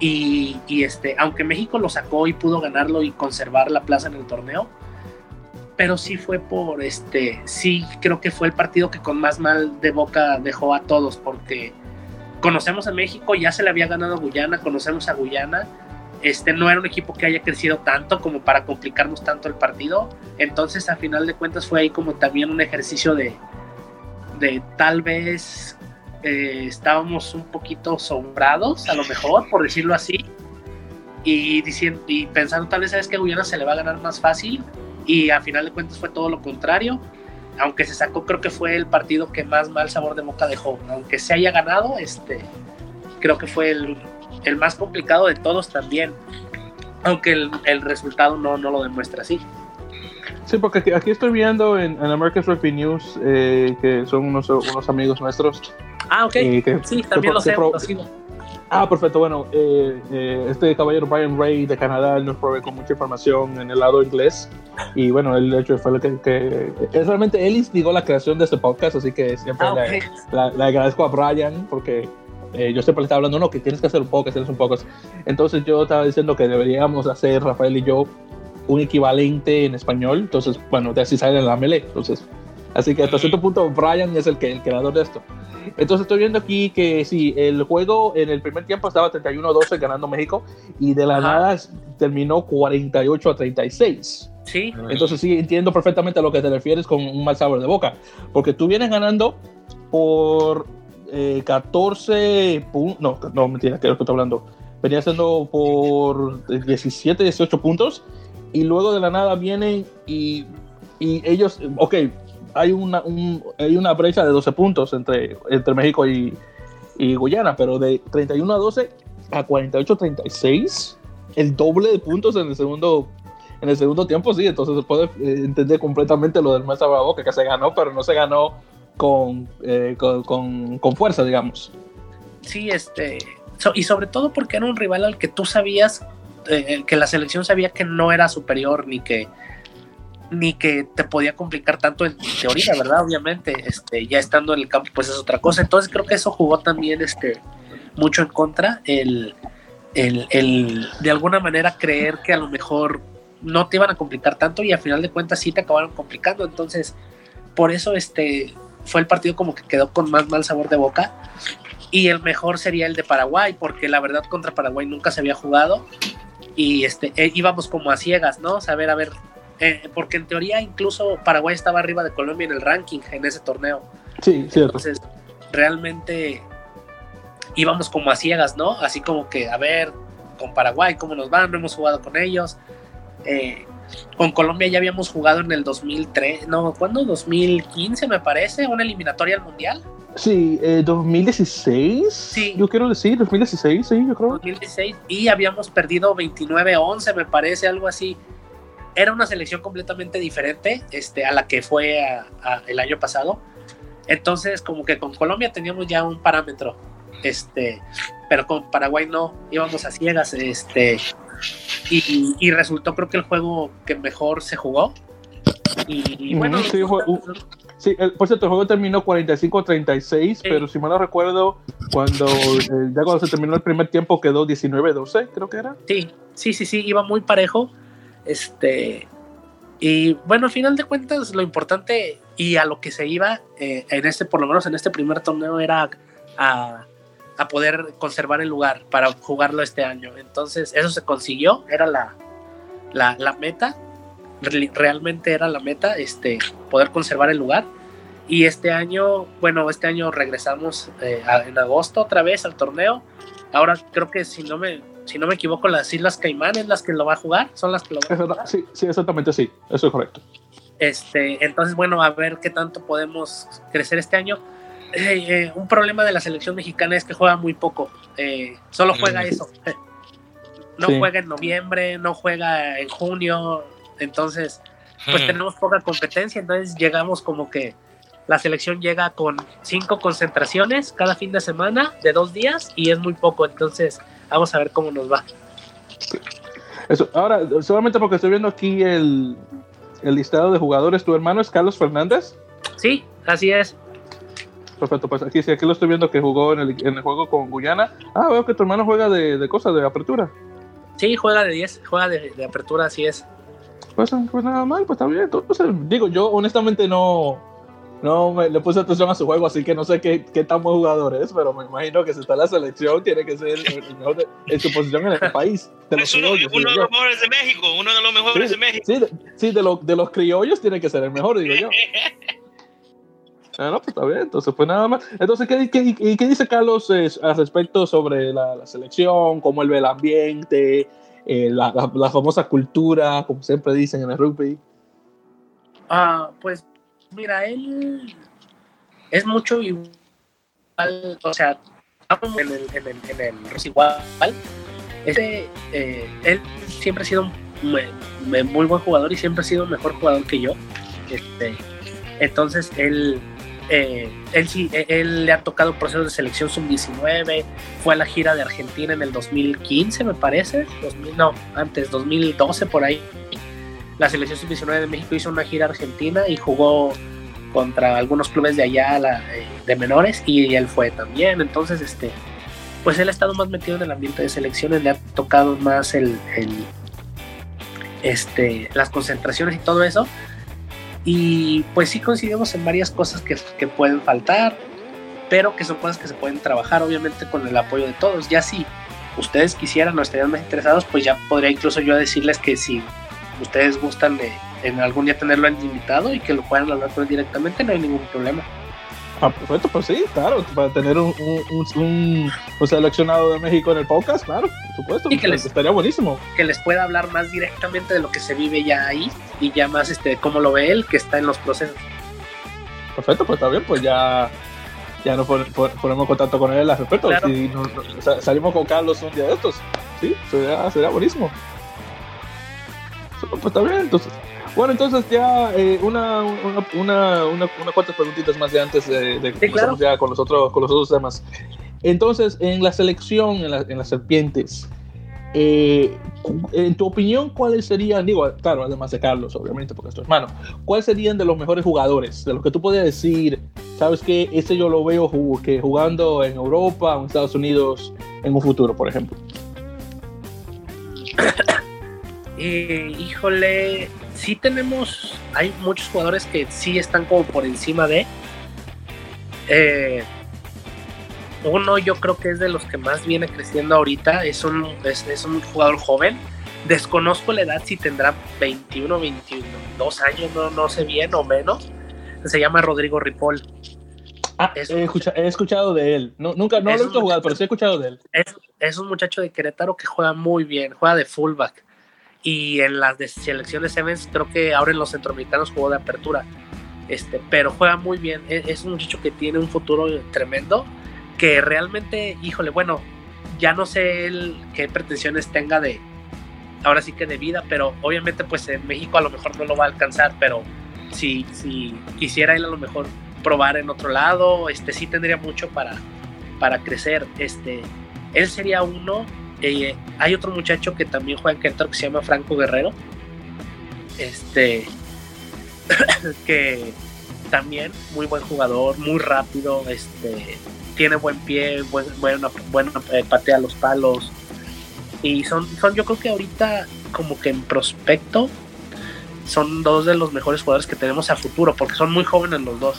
Y, este, aunque México lo sacó y pudo ganarlo y conservar la plaza en el torneo, pero sí fue por este, sí creo que fue el partido que con más mal de boca dejó a todos, porque conocemos a México, ya se le había ganado a Guyana, conocemos a Guyana, este no era un equipo que haya crecido tanto como para complicarnos tanto el partido, entonces a final de cuentas fue ahí como también un ejercicio de, de tal vez eh, estábamos un poquito sombrados, a lo mejor, por decirlo así, y, diciendo, y pensando tal vez, ¿sabes que a Guyana se le va a ganar más fácil? Y a final de cuentas fue todo lo contrario. Aunque se sacó, creo que fue el partido que más mal sabor de boca dejó. Aunque se haya ganado, este, creo que fue el, el más complicado de todos también. Aunque el, el resultado no, no lo demuestra así. Sí, porque aquí, estoy viendo en, American Rugby News, eh, que son unos, unos amigos nuestros. Ah, ok. Eh, sí, también lo sé. Ah, perfecto. Bueno, eh, eh, este caballero Brian Ray de Canadá nos provee con mucha información en el lado inglés. Y bueno, él de hecho fue el que, que es realmente él instigó la creación de este podcast, así que siempre ah, le, agradezco a Brian porque eh, yo siempre le estaba hablando, no, que tienes que hacer un podcast, tienes un podcast. Entonces yo estaba diciendo que deberíamos hacer, Rafael y yo, un equivalente en español. Entonces, bueno, de así sale la melee. Entonces, así que hasta cierto punto Brian es el, que, el creador de esto. Entonces estoy viendo aquí que sí, el juego en el primer tiempo estaba 31-12 ganando México y de la nada terminó 48 a 36. Sí. Entonces sí, entiendo perfectamente a lo que te refieres con un mal sabor de boca, porque tú vienes ganando por 14 eh, puntos, no, no, mentira, lo que estoy hablando. Venía siendo por 17, 18 puntos y luego de la nada vienen y, y ellos, ok, hay una, hay una brecha de 12 puntos entre, entre México y, y Guyana, pero de 31 a 12 a 48 a 36, el doble de puntos en el segundo en el segundo tiempo, sí, entonces se puede eh, entender completamente lo del Mesa Boca, que se ganó, pero no se ganó con, eh, con, con, fuerza, digamos. Sí, este, y sobre todo porque era un rival al que tú sabías, eh, que la selección sabía que no era superior, ni que, ni que te podía complicar tanto en teoría, ¿verdad? Obviamente, este, ya estando en el campo, pues es otra cosa. Entonces creo que eso jugó también este, mucho en contra, el, el, el de alguna manera creer que a lo mejor no te iban a complicar tanto y al final de cuentas sí te acabaron complicando. Entonces, por eso este, fue el partido como que quedó con más mal sabor de boca. Y el mejor sería el de Paraguay, porque la verdad contra Paraguay nunca se había jugado. Y este, eh, íbamos como a ciegas, ¿no? Saber, a ver, eh, porque en teoría incluso Paraguay estaba arriba de Colombia en el ranking en ese torneo. Sí, cierto. Entonces, realmente íbamos como a ciegas, ¿no? Así como que, a ver, con Paraguay, ¿cómo nos van? No hemos jugado con ellos. Eh, con Colombia ya habíamos jugado en el 2003, no, ¿cuándo? 2015 me parece, una eliminatoria al Mundial. Sí, 2016. Eh, sí. Yo quiero decir, 2016, sí, yo creo. 2016 y habíamos perdido 29-11, me parece, algo así era una selección completamente diferente este, a la que fue el año pasado. Entonces, como que con Colombia teníamos ya un parámetro, este, pero con Paraguay no, íbamos a ciegas, este, y, resultó creo que el juego que mejor se jugó. Y, bueno, sí, sí por cierto, el juego terminó 45-36, pero si mal no recuerdo, cuando eh, ya cuando se terminó el primer tiempo quedó 19-12, creo que era. Sí, sí, sí, sí, iba muy parejo. Este, y bueno, al final de cuentas, lo importante y a lo que se iba eh, en este, por lo menos en este primer torneo, era a, poder conservar el lugar para jugarlo este año. Entonces, eso se consiguió, era la, la, meta, realmente era la meta, este, poder conservar el lugar. Y este año, bueno, este año regresamos eh, en agosto otra vez al torneo. Ahora creo que si no me si no me equivoco, las Islas Caimanes las que lo va a jugar, son las que lo van a jugar. Sí, sí, exactamente sí, eso es correcto. Este, entonces, bueno, a ver qué tanto podemos crecer este año. Eh, eh, un problema de la selección mexicana es que juega muy poco, eh, solo juega eso. <laughs> No juega en noviembre, no juega en junio, entonces, pues tenemos poca competencia, entonces llegamos como que la selección llega con cinco concentraciones cada fin de semana de dos días y es muy poco, entonces Vamos a ver cómo nos va. Eso, ahora, solamente porque estoy viendo aquí el, el listado de jugadores, ¿tu hermano es Carlos Fernández? Sí, así es. Perfecto, pues aquí sí, aquí lo estoy viendo que jugó en el, en el juego con Guyana. Ah, veo que tu hermano juega de, de cosas, de apertura. Sí, juega de 10, juega de, de, apertura, así es. Pues, pues nada mal, pues está bien. Entonces, digo, yo honestamente no, no me, le puse atención a su juego, así que no sé qué, qué tan buen jugador es, pero me imagino que si está en la selección, tiene que ser el mejor en su posición en el <laughs> país. es uno, de los mejores de México, uno de los mejores de México. Sí, de, sí de, lo, de, los criollos tiene que ser el mejor, digo yo. <laughs> Ah, no, pues está bien, entonces pues nada más. Entonces, ¿qué, qué, qué dice Carlos eh, al respecto sobre la, la, selección, cómo él ve el ambiente, eh, la, la, la, famosa cultura, como siempre dicen en el rugby? Ah, pues Mira, él es mucho igual, o sea, en el, en el, en el igual. Este, eh, él siempre ha sido muy buen jugador y siempre ha sido mejor jugador que yo. Este, entonces él, eh, él sí, e, él le ha tocado procesos de selección sub-19, fue a la gira de Argentina en el 2015 me parece, 2000, no, antes, 2012 por ahí. La selección sub-19 de México hizo una gira argentina y jugó contra algunos clubes de allá eh, de menores y él fue también. Entonces, este, pues él ha estado más metido en el ambiente de selecciones, le ha tocado más el, este, las concentraciones y todo eso. Y pues sí coincidimos en varias cosas que, que, pueden faltar, pero que son cosas que se pueden trabajar, obviamente, con el apoyo de todos. Ya si ustedes quisieran o estarían más interesados, pues ya podría incluso yo decirles que si ustedes gustan de en algún día tenerlo en invitado y que lo puedan hablar con él directamente, no hay ningún problema. Ah, perfecto, pues sí, claro, para tener un, un, seleccionado de México en el podcast, claro, por supuesto, y que les, estaría buenísimo. Que les pueda hablar más directamente de lo que se vive ya ahí y ya más este cómo lo ve él, que está en los procesos. Perfecto, pues está bien, pues ya, ya nos ponemos contacto con él al respecto. Si salimos con Carlos un día de estos, sí, sería, sería buenísimo. Pues está bien, entonces. Bueno, entonces ya eh, una, una, una, una, cuantas preguntitas más de antes de, de ya con los, otros, con los otros temas. Entonces, en la selección, en, en las serpientes, eh, en tu opinión, ¿cuáles serían, digo, claro, además de Carlos, obviamente, porque es tu hermano, ¿cuáles serían de los mejores jugadores? De los que tú podías decir, sabes que ese yo lo veo que jugando en Europa o en Estados Unidos en un futuro, por ejemplo. Eh, híjole, sí tenemos, hay muchos jugadores que sí están como por encima de. Eh, uno yo creo que es de los que más viene creciendo ahorita, es un, es, un jugador joven. Desconozco la edad si tendrá 21, 22 años, no, no sé bien o menos. Se llama Rodrigo Ripoll. Ah, he, escuchado, de él. nunca, no lo he visto jugar, pero sí he escuchado de él. Es, es, un muchacho de Querétaro que juega muy bien, juega de fullback y en las de selección de Sevens creo que ahora en los centroamericanos jugó de apertura. Este, pero juega muy bien, e-, es, un muchacho que tiene un futuro tremendo, que realmente, híjole, bueno, ya no sé qué pretensiones tenga de, ahora sí que de vida, pero obviamente pues en México a lo mejor no lo va a alcanzar, pero si, si quisiera él a lo mejor probar en otro lado, este sí tendría mucho para, para crecer, este, él sería uno hay otro muchacho que también juega en Querétaro que se llama Franco Guerrero. Este. <clears throat> que también muy buen jugador, muy rápido, este, tiene buen pie, buen, buena, buena eh, patea los palos. Y son, son, yo creo que ahorita, como que en prospecto, son dos de los mejores jugadores que tenemos a futuro, porque son muy jóvenes los dos.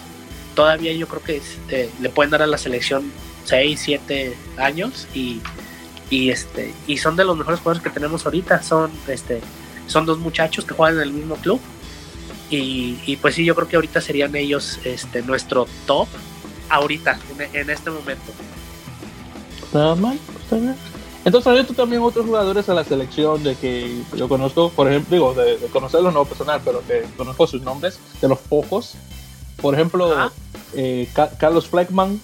Todavía yo creo que este, le pueden dar a la selección 6, 7 años y y este y son de los mejores jugadores que tenemos ahorita. Son este son dos muchachos que juegan en el mismo club. Y, pues sí yo creo que ahorita serían ellos este nuestro top ahorita en, este momento. Nada mal entonces hay tú también otros jugadores a la selección de que yo conozco por ejemplo digo de, conocerlos no personal pero que conozco sus nombres de los pocos por ejemplo eh, Carlos Fleckman.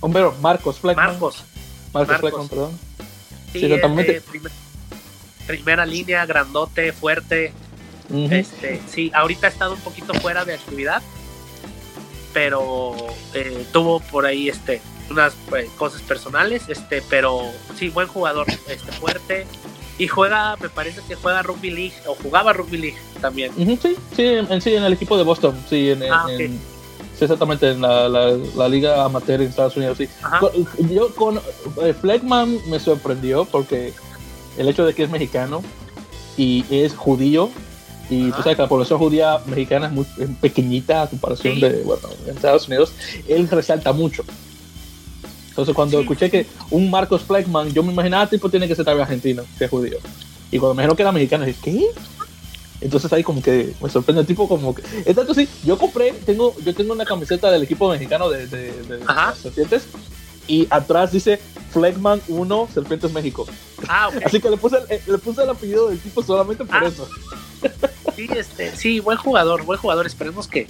Hombre Marcos Fleckman. Marcos Marcos, perdón. Sí, primera línea, grandote, fuerte. este, sí, ahorita ha estado un poquito fuera de actividad, pero eh, tuvo por ahí este unas pues, cosas personales, este, pero sí, buen jugador, este, fuerte. Y juega, me parece que juega Rugby League, o jugaba Rugby League también. sí, sí en, sí, en el equipo de Boston, sí, en, ah, exactamente, en la, la, liga amateur en Estados Unidos, sí. Yo con eh, Fleckman me sorprendió porque el hecho de que es mexicano y es judío, y tú sabes que la población judía mexicana es muy pequeñita a comparación de, bueno, en Estados Unidos, él resalta mucho. Entonces cuando escuché que un Marcos Fleckman, yo me imaginaba, tipo, tiene que ser también argentino, que es judío. Y cuando me dijeron que era mexicano, dije, ¿qué? Entonces ahí como que me sorprende el tipo como que... Es tanto sí, yo compré, tengo, yo tengo una camiseta del equipo mexicano de, de, Serpientes y atrás dice Flegman 1 Serpientes México. Ah, Así que le puse, el, le puse el apellido del tipo solamente por ah. eso. Sí, este, sí, buen jugador, buen jugador. Esperemos que,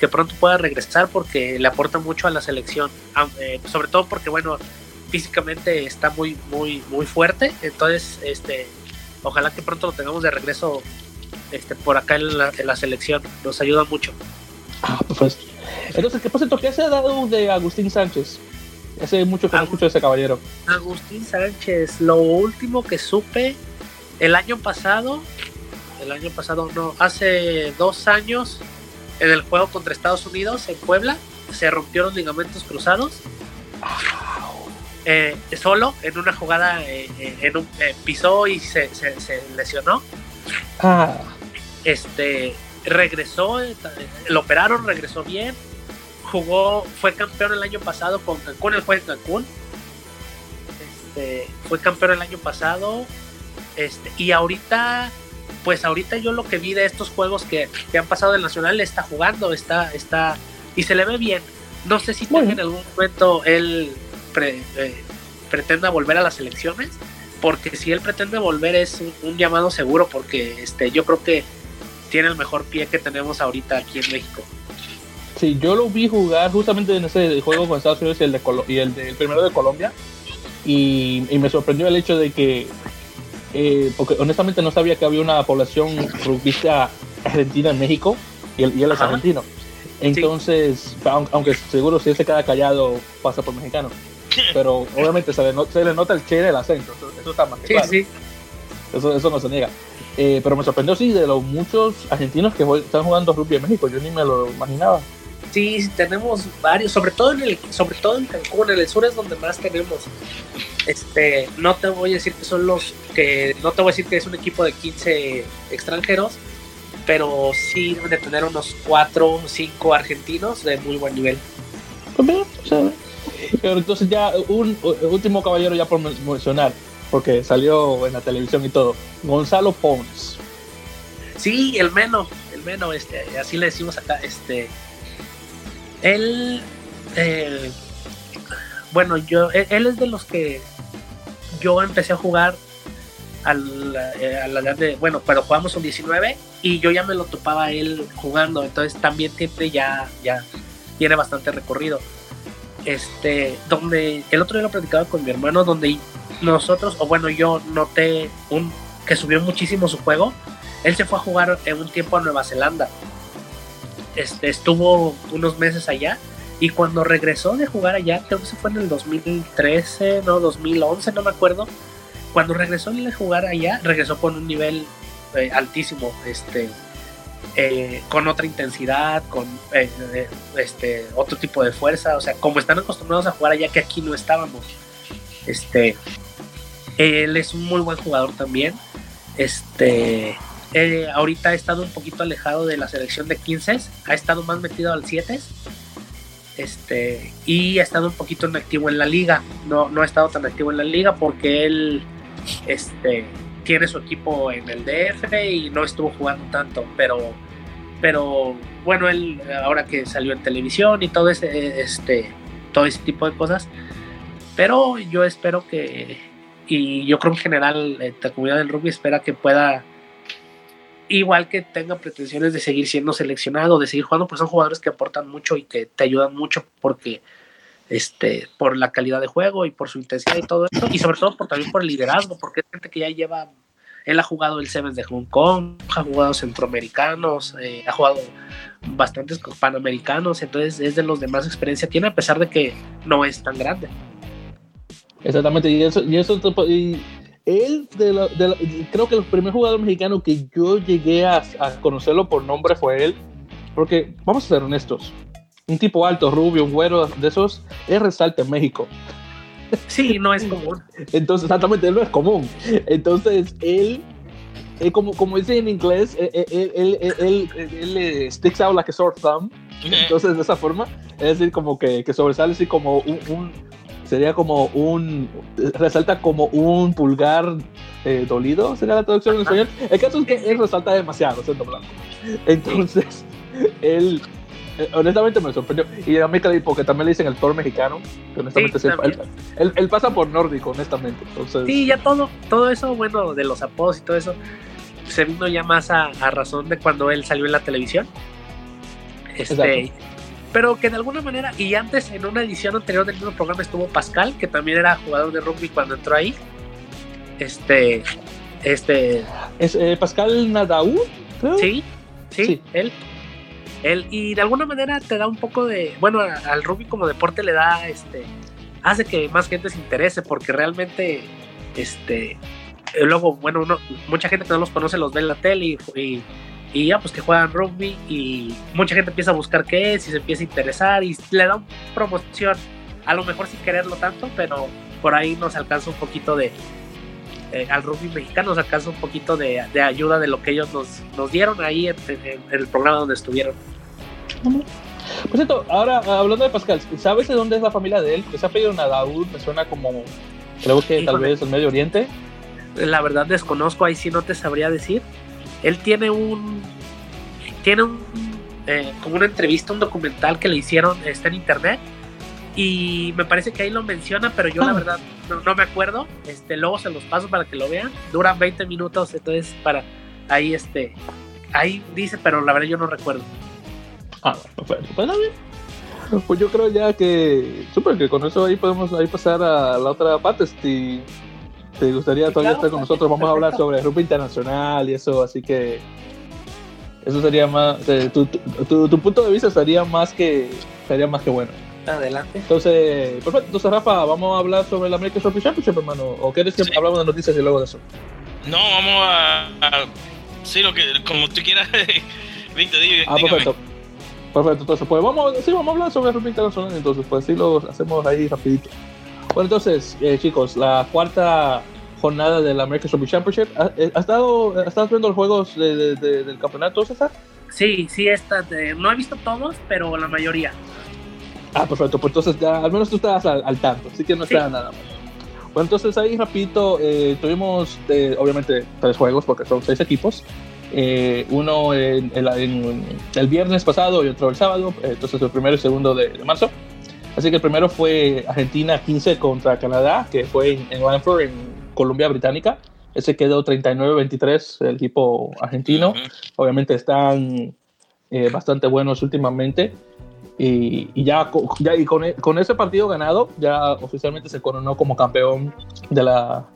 que pronto pueda regresar porque le aporta mucho a la selección. Eh, sobre todo porque, bueno, físicamente está muy, muy, muy fuerte. Entonces, este, ojalá que pronto lo tengamos de regreso este, por acá en la, en la selección. Nos ayuda mucho. Ah, pues. Entonces, ¿qué pasa? ¿Qué se ha dado de Agustín Sánchez? Hace mucho que no escucho a ese caballero. Agustín Sánchez, lo último que supe el año pasado, el año pasado no, hace dos años, en el juego contra Estados Unidos en Puebla, se rompieron los ligamentos cruzados. Eh, solo en una jugada eh, eh, en un, pisó y se, lesionó. Ah. Este regresó, lo operaron, regresó bien, jugó, fue campeón el año pasado con Cancún, él fue en Cancún. Este, fue campeón el año pasado. Este, y ahorita, pues ahorita yo lo que vi de estos juegos que, han pasado del Nacional está jugando, está, está, y se le ve bien. No sé si en algún momento él eh, pretenda volver a las elecciones, porque si él pretende volver es un, llamado seguro, porque este, yo creo que tiene el mejor pie que tenemos ahorita aquí en México. Sí, yo lo vi jugar justamente en ese juego con Estados Unidos y el, de y el, de, primero de Colombia. Y, me sorprendió el hecho de que, eh, porque honestamente no sabía que había una población rugbyista argentina en México y él, es argentino. Entonces, aunque seguro si él se queda callado pasa por mexicano. Pero obviamente se le, se le nota el che del acento, eso, está más que sí, Eso, eso no se niega. Eh, pero me sorprendió, sí, de los muchos argentinos que están jugando rugby en México. Yo ni me lo imaginaba. Sí, tenemos varios, sobre todo en el, sobre todo en Cancún, en el sur es donde más tenemos. Este, no te voy a decir que son los que, no te voy a decir que es un equipo de 15 extranjeros, pero sí deben de tener unos 4 o 5 argentinos de muy buen nivel. Pero entonces ya un último caballero ya por mencionar, porque salió en la televisión y todo, Gonzalo Pons. Sí, el menos, el menos, este, así le decimos acá, este, él, eh, bueno, yo, él es de los que yo empecé a jugar a la, eh, edad de, bueno, pero jugamos un 19 y yo ya me lo topaba él jugando, entonces también tiene ya, ya tiene bastante recorrido. Este, donde el otro día lo platicaba con mi hermano, donde nosotros, o bueno, yo noté un que subió muchísimo su juego. Él se fue a jugar en un tiempo a Nueva Zelanda este, estuvo unos meses allá y cuando regresó de jugar allá, creo que se fue en el 2013, no, 2011, no me acuerdo. Cuando regresó de jugar allá, regresó con un nivel eh, altísimo, este, eh, con otra intensidad, con eh, este, otro tipo de fuerza, o sea, como están acostumbrados a jugar allá que aquí no estábamos. Este, él es un muy buen jugador también. Este, eh, ahorita ha estado un poquito alejado de la selección de 15, ha estado más metido al 7 este, y ha estado un poquito inactivo en la liga. No, no ha estado tan activo en la liga porque él este, tiene su equipo en el DF y no estuvo jugando tanto, pero, pero bueno, él ahora que salió en televisión y todo ese, este, todo ese tipo de cosas, pero yo espero que, y yo creo en general eh, la comunidad del rugby espera que pueda igual que tenga pretensiones de seguir siendo seleccionado, de seguir jugando, pues son jugadores que aportan mucho y que te ayudan mucho porque este, por la calidad de juego y por su intensidad y todo eso, y sobre todo por, también por el liderazgo, porque es gente que ya lleva, él ha jugado el Sevens de Hong Kong, ha jugado centroamericanos, eh, ha jugado bastantes panamericanos, entonces es de los de más experiencia tiene, a pesar de que no es tan grande. Exactamente, y eso, y eso y él, creo que el primer jugador mexicano que yo llegué a, conocerlo por nombre fue él. Porque, vamos a ser honestos, un tipo alto, rubio, un güero de esos, es resalta en México. Sí, no es común. <laughs> Entonces, exactamente, él no es común. Entonces, él, como, como dice en inglés, él, él, él, sticks out like a sore thumb. Entonces, de esa forma, es decir, como que, que sobresale así como un sería como un, resalta como un pulgar eh, dolido, sería la traducción en español. El caso es que él resalta demasiado, siendo blanco. Entonces, <laughs> él, eh, honestamente me sorprendió. Y a mí porque también le dicen el Thor mexicano, que honestamente él, pasa por nórdico, honestamente. Entonces, sí, ya todo, todo eso, bueno, de los apodos y todo eso, se vino ya más a, a razón de cuando él salió en la televisión. Este, pero que de alguna manera, y antes en una edición anterior del mismo programa estuvo Pascal, que también era jugador de rugby cuando entró ahí. Este, Este. ¿Es eh, Pascal Nadaú? Sí, sí, él. Él, y de alguna manera te da un poco de. Bueno, al rugby como deporte le da este. Hace que más gente se interese porque realmente. Este. Luego, bueno, uno, mucha gente que no los conoce los ve en la tele y, y ya pues que juegan rugby y mucha gente empieza a buscar qué es y se empieza a interesar y le da promoción, a lo mejor sin quererlo tanto, pero por ahí nos alcanza un poquito de, eh, al rugby mexicano nos alcanza un poquito de, ayuda de lo que ellos nos, nos dieron ahí en, el programa donde estuvieron. Por cierto, ahora hablando de Pascal, ¿sabes de dónde es la familia de él? Se ha pedido Nadaud, me suena como, creo que tal vez el Medio Oriente. La verdad desconozco, ahí sí no te sabría decir. Él tiene un, tiene un, eh, como una entrevista, un documental que le hicieron, está en internet, y me parece que ahí lo menciona, pero yo la ah. verdad no, me acuerdo. Este, luego se los paso para que lo vean. Duran 20 minutos, entonces para ahí este ahí dice, pero la verdad yo no recuerdo. Ah, perfecto. Pues, pues, pues yo creo ya que súper que con eso ahí podemos ahí pasar a la otra parte. Si te gustaría todavía estar con nosotros, vamos a hablar sobre grupo internacional y eso, así que eso sería más eh, tu, tu, tu, punto de vista sería más que sería más que bueno. Adelante. Entonces, perfecto. Entonces, Rafa, vamos a hablar sobre el American Rugby Championship, hermano. ¿O quieres que hablamos de noticias y luego de eso? No, vamos a. sí, lo que, como tú quieras. <laughs> Víctor, dígame. Ah, perfecto. Perfecto, entonces, pues vamos, sí, vamos a hablar sobre rugby internacional, entonces, pues sí lo hacemos ahí rapidito. Bueno, entonces, eh, chicos, la cuarta jornada del American Rugby Championship, ¿has, eh, estado, ¿estás viendo los juegos de, del campeonato, César? Sí, sí, está, no he visto todos, pero la mayoría. Ah, perfecto, pues entonces ya al menos tú estabas al, tanto, así que no está nada mal. Bueno, entonces ahí rapidito, eh, tuvimos eh, obviamente tres juegos porque son seis equipos. Eh, uno en, el viernes pasado y otro el sábado, entonces el primero y segundo de, marzo. Así que el primero fue Argentina 15 contra Canadá, que fue en, en en Colombia Británica. Ese quedó 39-23 el equipo argentino. Obviamente están bastante buenos últimamente. Y, ya, ya y con, e, con, ese partido ganado, ya oficialmente se coronó como campeón de la,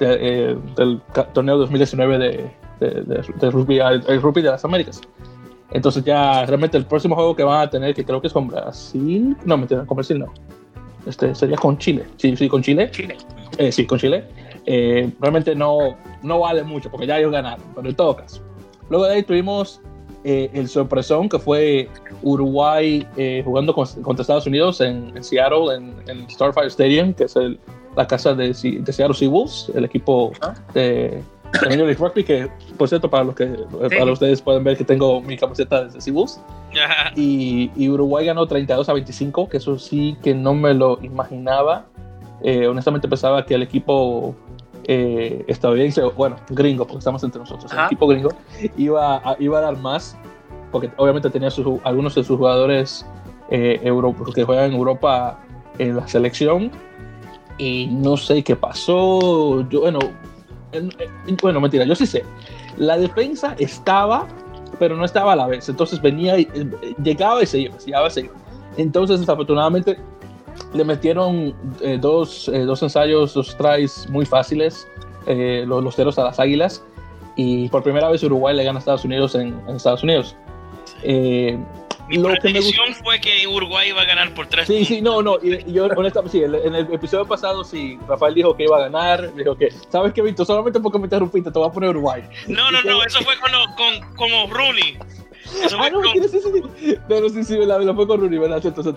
eh, del torneo 2019 de, de, rugby, el, rugby de las Américas. Entonces ya realmente el próximo juego que van a tener, que creo que es con Brasil, no, mentira, con Brasil no. Este, sería con Chile. Sí, sí, con Chile. Chile. Eh, sí, con Chile. Eh, realmente no, no vale mucho porque ya ellos ganaron, pero en todo caso. Luego de ahí tuvimos eh, el sorpresón que fue Uruguay eh, jugando contra Estados Unidos en, Seattle, en, el Starfire Stadium, que es la casa de, de, Seattle Seawolves, el equipo ah. De, de Rugby, que por cierto, para los que para ustedes pueden ver que tengo mi camiseta de Seawolves. y, y, Uruguay ganó 32 a 25, que eso sí que no me lo imaginaba. Eh, honestamente pensaba que el equipo eh, estadounidense, bueno, gringo, porque estamos entre nosotros, el equipo gringo, iba a, iba a dar más, porque obviamente tenía sus, algunos de sus jugadores eh, que juegan en Europa en la selección, y no sé qué pasó. Yo, bueno, bueno, mentira, yo sí sé. La defensa estaba, pero no estaba a la vez. Entonces venía, y, eh, llegaba y se iba, llegaba y se iba. Entonces, desafortunadamente, le metieron eh, dos, eh, dos, ensayos, dos tries muy fáciles, eh, los, los, ceros a las águilas, y por primera vez Uruguay le gana a Estados Unidos en, en Estados Unidos. Mi lo predicción fue que Uruguay iba a ganar por tres Sí, sí, no, no. Y, yo, honestamente, sí, en el episodio pasado, sí, Rafael dijo que iba a ganar. Dijo que, ¿sabes qué, Víctor? Solamente porque me interrumpiste, te voy a poner Uruguay. No, no, no, eso fue con, con, como Rooney. Eso ah, no, sí, sí, sí. No, no, sí, sí, la, lo fue con Rooney, ¿verdad? Entonces,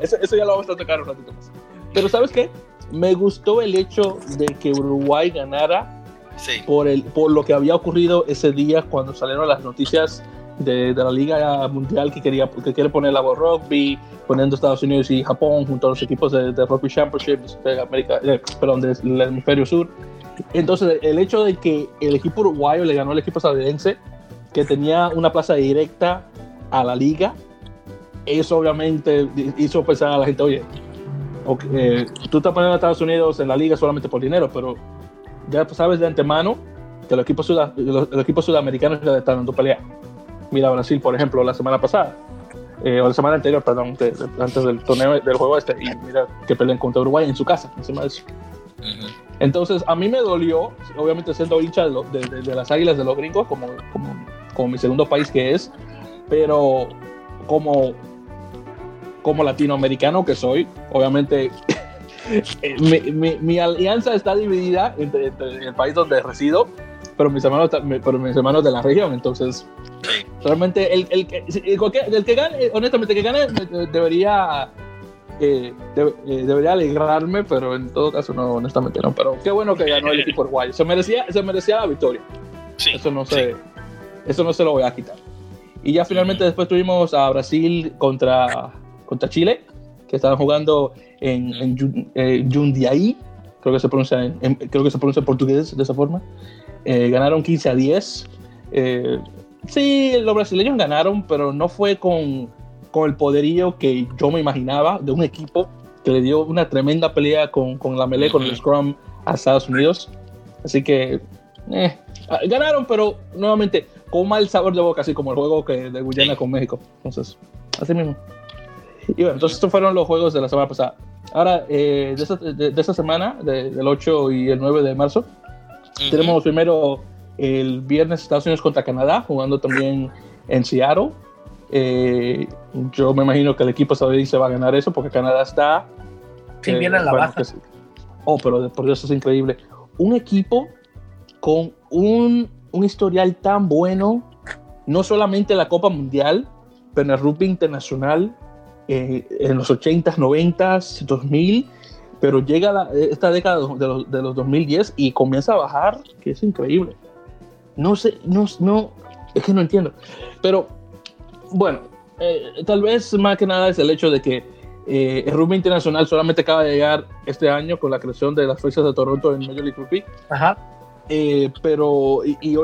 eso, eso ya lo vamos a tocar un ratito más. Pero, ¿sabes qué? Me gustó el hecho de que Uruguay ganara sí. por, el, por lo que había ocurrido ese día cuando salieron las noticias de, de, la Liga Mundial que, quería, que quiere poner la rugby, poniendo Estados Unidos y Japón junto a los equipos de, de Rugby Championship de América, eh, perdón, del hemisferio sur. Entonces, el hecho de que el equipo uruguayo le ganó al equipo estadounidense que tenía una plaza directa a la liga, eso obviamente hizo pensar a la gente, oye, eh, tú estás poniendo a Estados Unidos en la liga solamente por dinero, pero ya sabes de antemano que los equipos, los, equipos sudamericanos ya están dando pelea. Mira Brasil, por ejemplo, la semana pasada, eh, o la semana anterior, perdón, antes del torneo del juego este, y mira que pelean contra Uruguay en su casa, encima de eso. Entonces, a mí me dolió, obviamente siendo hincha de, las águilas de los gringos, como, como, como, mi segundo país que es, pero como, como latinoamericano que soy, obviamente <laughs> mi, mi, alianza está dividida entre, el país donde resido, pero mis hermanos, pero mis hermanos de la región. Entonces, realmente el, el, el, que gane, honestamente, el que gane debería eh, eh, debería alegrarme, pero en todo caso no, honestamente no. Pero qué bueno que ganó el equipo uruguayo. Se merecía, se merecía la victoria. eso no se, eso no se lo voy a quitar. Y ya finalmente después tuvimos a Brasil contra, contra Chile, que estaban jugando en, en eh, Jundiaí, creo que se pronuncia en, creo que se pronuncia en portugués de esa forma. Ganaron 15 a 10. sí, los brasileños ganaron, pero no fue con con el poderío que yo me imaginaba de un equipo que le dio una tremenda pelea con, con la melee, con el Scrum a Estados Unidos. Así que eh, ah, ganaron, pero nuevamente con mal sabor de boca, así como el juego que de Guyana con México. Entonces, así mismo. Y bueno, entonces estos fueron los juegos de la semana pasada. Ahora, eh, de, esta, de, semana, del 8 y el 9 de marzo, tenemos primero el viernes Estados Unidos contra Canadá, jugando también en Seattle. Eh, yo me imagino que el equipo estadounidense va a ganar eso porque Canadá está. Sí, eh, viene a la baja. Oh, pero por Dios, es increíble. Un equipo con un, un historial tan bueno, no solamente en la Copa Mundial, pero en el rugby internacional eh, en los 80s, 90s, 2000, pero llega esta década de los, de los 2010 y comienza a bajar, que es increíble. No sé, no, no, es que no entiendo. Pero bueno, eh, tal vez más que nada es el hecho de que eh, el rugby internacional solamente acaba de llegar este año con la creación de las fechas de Toronto en Major League Rugby. Ajá. Eh, pero, y,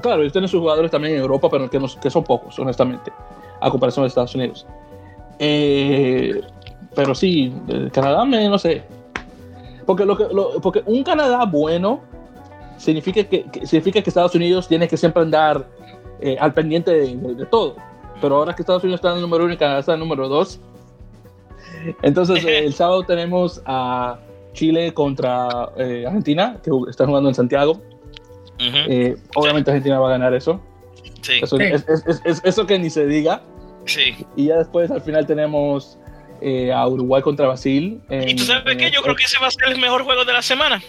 claro, ellos tienen sus jugadores también en Europa, pero que, que son pocos, honestamente, a comparación de Estados Unidos. Pero sí, Canadá, me, no sé. Porque, lo que, porque un Canadá bueno significa que, significa que Estados Unidos tiene que siempre andar eh, al pendiente de, todo. Pero ahora que Estados Unidos está en el número uno y Canadá está en el número dos, entonces <laughs> el sábado tenemos a Chile contra eh, Argentina, que está jugando en Santiago. Eh, obviamente Argentina va a ganar eso. Eso, Es, eso que ni se diga. Y ya después al final tenemos a Uruguay contra Brasil. ¿Y tú sabes qué? Yo creo que ese va a ser el mejor juego de la semana.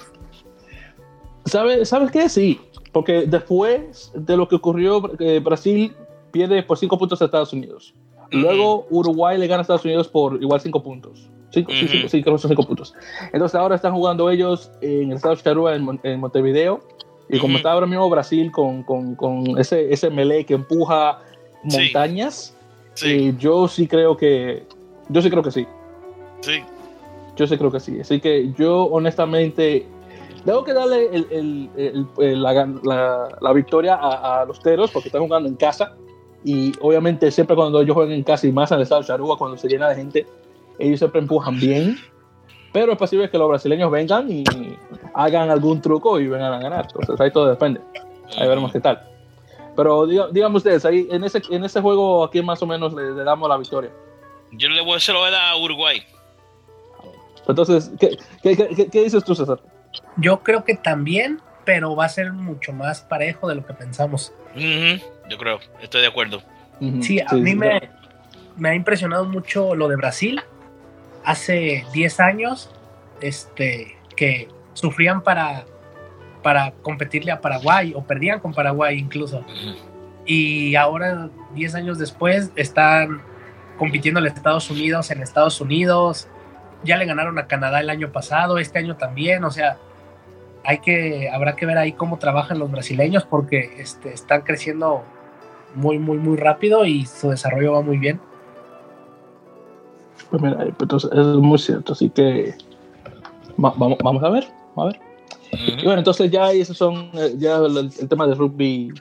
¿Sabes, ¿Sabes qué? Sí. Porque después de lo que ocurrió, eh, Brasil pierde por 5 puntos a Estados Unidos. Luego Uruguay le gana a Estados Unidos por igual 5 puntos. Sí, sí, sí, creo que son 5 puntos. Entonces ahora están jugando ellos en el estado de Charrúa, en, Montevideo. Y como está ahora mismo Brasil con, con, con ese, ese melee que empuja montañas, eh, yo sí creo que. Yo sí creo que sí. Sí. Yo sí creo que sí. Así que yo honestamente tengo que darle el, el, la, la, victoria a, los Teros porque están jugando en casa y obviamente siempre cuando ellos juegan en casa y más en el estado de Charúa, cuando se llena de gente, ellos siempre empujan bien. Pero es posible que los brasileños vengan y hagan algún truco y vengan a ganar. Entonces ahí todo depende. Ahí veremos qué tal. Pero díganme ustedes, ahí en ese, en ese juego, ¿a quién más o menos le, damos la victoria? Yo le voy a hacer a Uruguay. Entonces, ¿qué, qué, qué, qué dices tú, César? Yo creo que también, pero va a ser mucho más parejo de lo que pensamos. Yo creo, estoy de acuerdo. Sí, a mí me, me, ha impresionado mucho lo de Brasil. Hace 10 años, este, que sufrían para, para competirle a Paraguay o perdían con Paraguay incluso. Y ahora, 10 años después, están compitiendo en Estados Unidos, en Estados Unidos, ya le ganaron a Canadá el año pasado, este año también, o sea, hay que, habrá que ver ahí cómo trabajan los brasileños porque este, están creciendo muy, muy, muy rápido y su desarrollo va muy bien. Pues mira, eh, pues es muy cierto, así que vamos, vamos a ver, a ver. Y bueno, entonces ya esos son eh, ya el, tema de rugby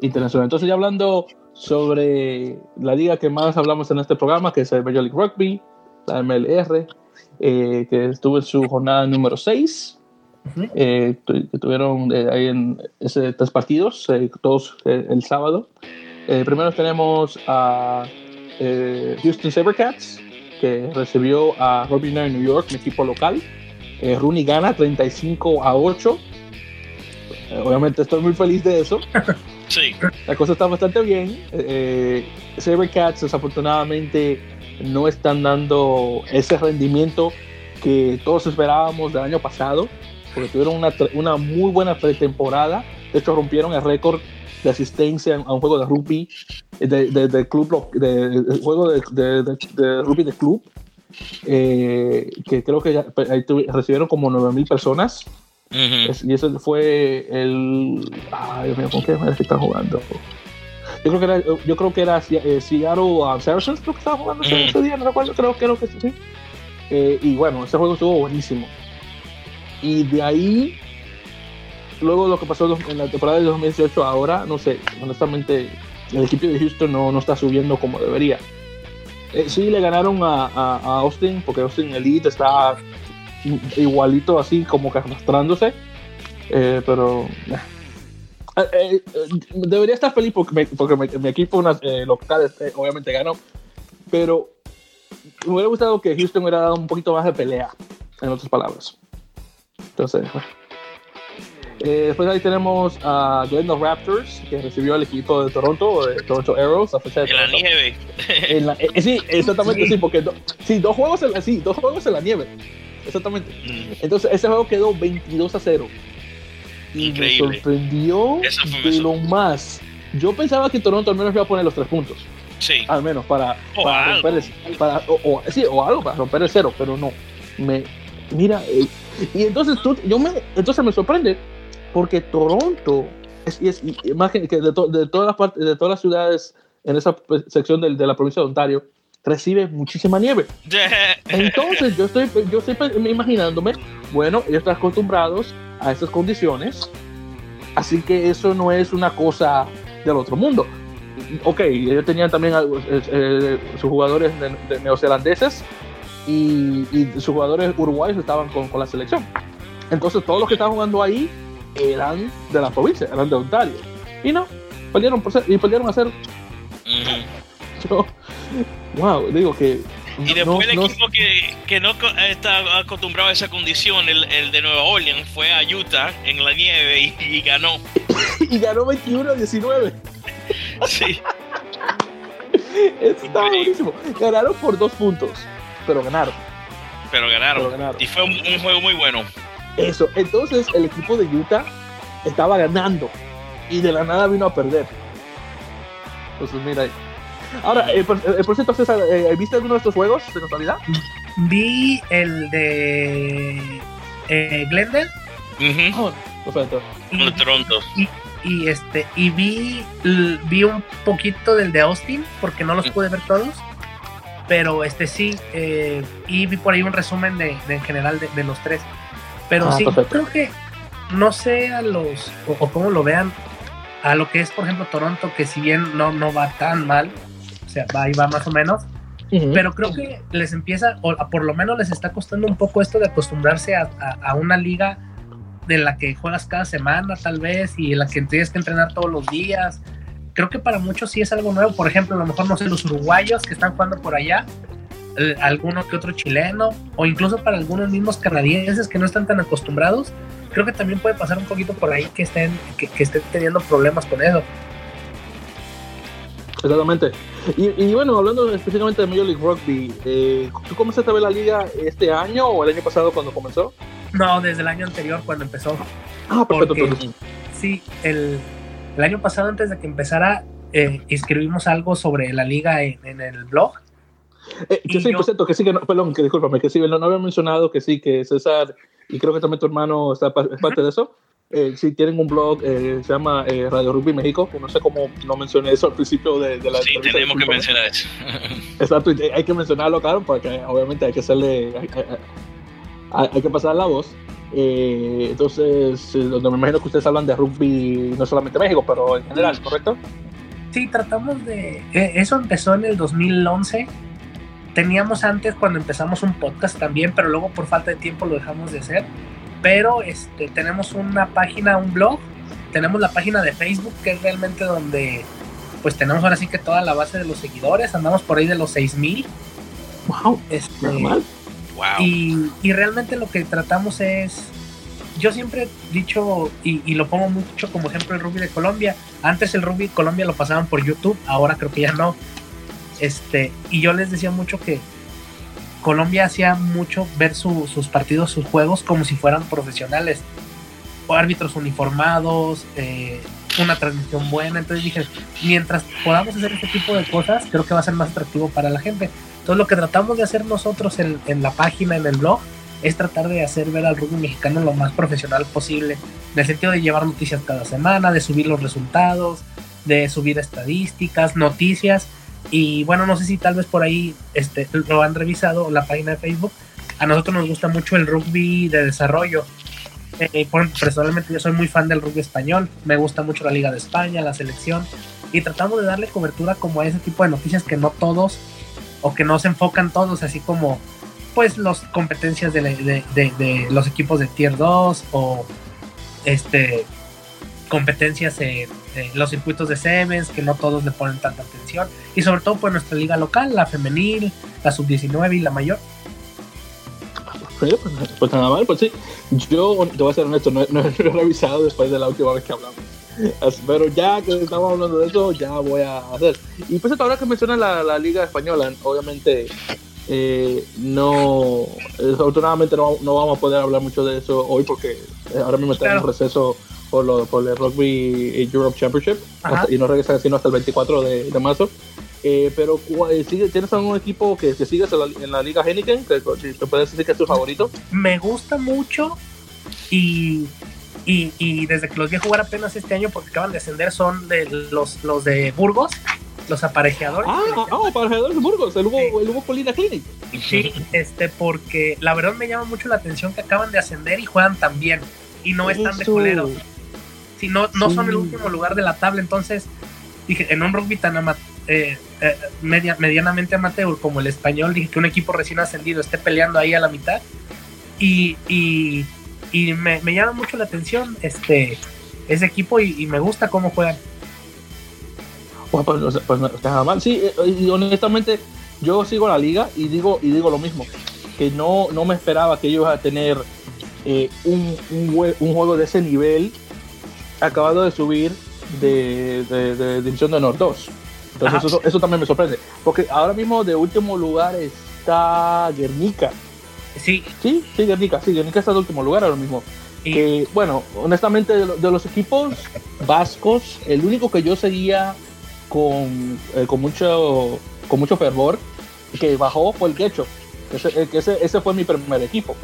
internacional. Entonces ya hablando sobre la liga que más hablamos en este programa, que es el Major League Rugby, la MLR, eh, que estuvo en su jornada número 6, eh, que tuvieron eh, ahí en ese, tres partidos, todos el sábado. primero tenemos a Houston Sabercats, que recibió a Robin New York, un equipo local. Eh, Rooney gana 35 a 8. Eh, obviamente estoy muy feliz de eso. <laughs> Sí. La cosa está bastante bien. Eh, Sabercats desafortunadamente no están dando ese rendimiento que todos esperábamos del año pasado, porque tuvieron una, una muy buena pretemporada. De hecho, rompieron el récord de asistencia a un juego de rugby de, de, de club de, de juego de, rugby de club eh, que creo que ya, recibieron como 9000 personas y ese fue el ay Dios mío ¿con qué manera están jugando? yo creo que era yo creo que era eh, Seattle Saracens creo que estaba jugando ese, día no recuerdo creo, creo que sí eh, y bueno ese juego estuvo buenísimo y de ahí luego lo que pasó en la temporada de 2018 ahora, no sé, honestamente el equipo de Houston no, no está subiendo como debería. Eh, sí le ganaron a, a, Austin, porque Austin Elite está igualito así como que arrastrándose, eh, pero... Eh, debería estar feliz porque, porque mi, equipo local obviamente ganó, pero me hubiera gustado que Houston hubiera dado un poquito más de pelea, en otras palabras. Entonces, eh, después ahí tenemos a Glendale Raptors, que recibió al equipo de Toronto, de Toronto Arrows, a fecha de En la nieve. En la, eh, sí, exactamente, sí, porque sí, dos juegos en sí, dos juegos en la nieve. Exactamente. Entonces, ese juego quedó 22 a 0. Y me sorprendió de lo más. Yo pensaba que Toronto al menos iba a poner los tres puntos. Sí. Al menos para, para romper el, para, o, sí, o algo para romper el cero, pero no. Me, mira, eh, y entonces tú, yo me, entonces me sorprende porque Toronto es, es, que de, de, todas las partes, de todas las ciudades en esa sección de, de, la provincia de Ontario recibe muchísima nieve. <laughs> Entonces yo estoy, yo estoy imaginándome, bueno, ellos están acostumbrados a estas condiciones, así que eso no es una cosa del otro mundo. Ok, ellos tenían también eh, eh, sus jugadores de, neozelandeses y, y, sus jugadores uruguayos estaban con, con la selección. Entonces todos los que estaban jugando ahí eran de la provincia, eran de Ontario. Y no, perdieron por ser, y perdieron a ser. Wow, digo que. Y después el equipo que, que, no está acostumbrado a esa condición, el, el, de Nueva Orleans, fue a Utah en la nieve y, ganó. y ganó <laughs> 21 a 19. sí. Está buenísimo. Ganaron por dos puntos, pero ganaron. Pero ganaron. Y fue un, un juego muy bueno. Eso, entonces el equipo de Utah estaba ganando y de la nada vino a perder. Entonces, mira ahí. Ahora, eh, por, eh, cierto, César, eh, ¿viste alguno de estos juegos de casualidad? Vi el de eh, Glendale. Oh, perfecto. Y, Toronto. Y, este, y vi, vi un poquito del de Austin, porque no los pude ver todos. Pero este sí, y vi por ahí un resumen de, en general de los tres. Pero ah, sí, creo que no sé a los, o, cómo lo vean, a lo que es, por ejemplo, Toronto, que si bien no, no va tan mal, o sea, va y va más o menos, pero creo que les empieza, o por lo menos les está costando un poco esto de acostumbrarse a, a, una liga de la que juegas cada semana, tal vez, y en la que tienes que entrenar todos los días. Creo que para muchos sí es algo nuevo. Por ejemplo, a lo mejor, no sé, los uruguayos que están jugando por allá, eh, alguno que otro chileno o incluso para algunos mismos canadienses que no están tan acostumbrados, creo que también puede pasar un poquito por ahí que estén, que, estén teniendo problemas con eso. Exactamente. Y, bueno, hablando específicamente de Major League Rugby, eh, ¿tú comenzaste a ver la liga este año o el año pasado cuando comenzó? No, desde el año anterior cuando empezó. Ah, perfecto. sí, el, el, año pasado antes de que empezara, eh, escribimos algo sobre la liga en el blog eh, que sí, por cierto, que sí, que no, perdón, que discúlpame, que sí, no, había mencionado que sí, que César, y creo que también tu hermano está, es parte de eso. Eh, sí, tienen un blog, eh, se llama eh, Radio Rugby México, no sé cómo no mencioné eso al principio de, de la Sí, tenemos que mencionar eso. Exacto, hay que mencionarlo, claro, porque obviamente hay que hacerle, hay, hay que pasar la voz. Eh, entonces, donde me imagino que ustedes hablan de rugby, no solamente México, pero en general, ¿correcto? Sí, tratamos de... Eso empezó en el 2011 teníamos antes cuando empezamos un podcast también, pero luego por falta de tiempo lo dejamos de hacer. Pero este, tenemos una página, un blog, tenemos la página de Facebook, que es realmente donde pues tenemos ahora sí que toda la base de los seguidores, andamos por ahí de los 6000. Wow, este, normal. Y, y, realmente lo que tratamos es, yo siempre he dicho, y, y, lo pongo mucho como ejemplo el rugby de Colombia, antes el rugby de Colombia lo pasaban por YouTube, ahora creo que ya no. Este, y yo les decía mucho que Colombia hacía mucho ver sus partidos, sus juegos como si fueran profesionales, o árbitros uniformados, eh, una transmisión buena. Entonces dije, mientras podamos hacer este tipo de cosas, creo que va a ser más atractivo para la gente. Entonces lo que tratamos de hacer nosotros en, la página, en el blog, es tratar de hacer ver al rugby mexicano lo más profesional posible, en el sentido de llevar noticias cada semana, de subir los resultados, de subir estadísticas, noticias. Y bueno, no sé si tal vez por ahí este, lo han revisado, la página de Facebook. A nosotros nos gusta mucho el rugby de desarrollo. Eh, personalmente yo soy muy fan del rugby español, me gusta mucho la Liga de España, la selección, y tratamos de darle cobertura como a ese tipo de noticias que no todos, o que no se enfocan todos, así como pues las competencias de, los equipos de Tier 2 o este competencias en, los circuitos de Sevens, que no todos le ponen tanta atención, y sobre todo pues nuestra liga local, la femenil, la sub-19 y la mayor. Pues, pues, nada mal, pues sí. Yo te voy a ser honesto, no, no, <laughs> he revisado después de la última vez que hablamos. Pero ya que estamos hablando de eso, ya voy a hacer. Y pues ahora que mencionas la, la Liga Española, obviamente eh, no, desafortunadamente no, no, vamos a poder hablar mucho de eso hoy porque ahora mismo está en proceso por, lo, por el Rugby Europe Championship y no regresa sino hasta el 24 de, de marzo. Eh, pero eh, ¿tienes algún equipo que, que sigues en la, Liga Heineken? Que, ¿Te puedes decir que es tu favorito? Me gusta mucho y, y, y, desde que los vi a jugar apenas este año porque acaban de ascender son de los, los de Burgos, los aparejadores. Ah, ah aparejadores de Burgos, el Hugo, el Hugo Colina Clinic. Sí, este, porque la verdad me llama mucho la atención que acaban de ascender y juegan tan bien y no están de culeros. Si no, no son el último lugar de la tabla, entonces dije, en un rugby tan amateur eh, eh, media, medianamente amateur como el español, dije que un equipo recién ascendido esté peleando ahí a la mitad. Y, y, me, llama mucho la atención este ese equipo y, me gusta cómo juegan. Pues, pues, está mal. Sí, eh, y honestamente, yo sigo la liga y digo, y digo lo mismo, que no, no me esperaba que ellos a tener un, un, un, juego de ese nivel acabado de subir de, de, de División de Honor 2. Entonces eso, también me sorprende. Porque ahora mismo de último lugar está Guernica. Sí. Sí, sí, Guernica. Sí, Guernica está de último lugar ahora mismo. Que, bueno, honestamente, de, los equipos vascos, el único que yo seguía con, eh, con, mucho, con mucho fervor, que bajó fue el Quecho. Ese, ese, ese fue mi primer equipo.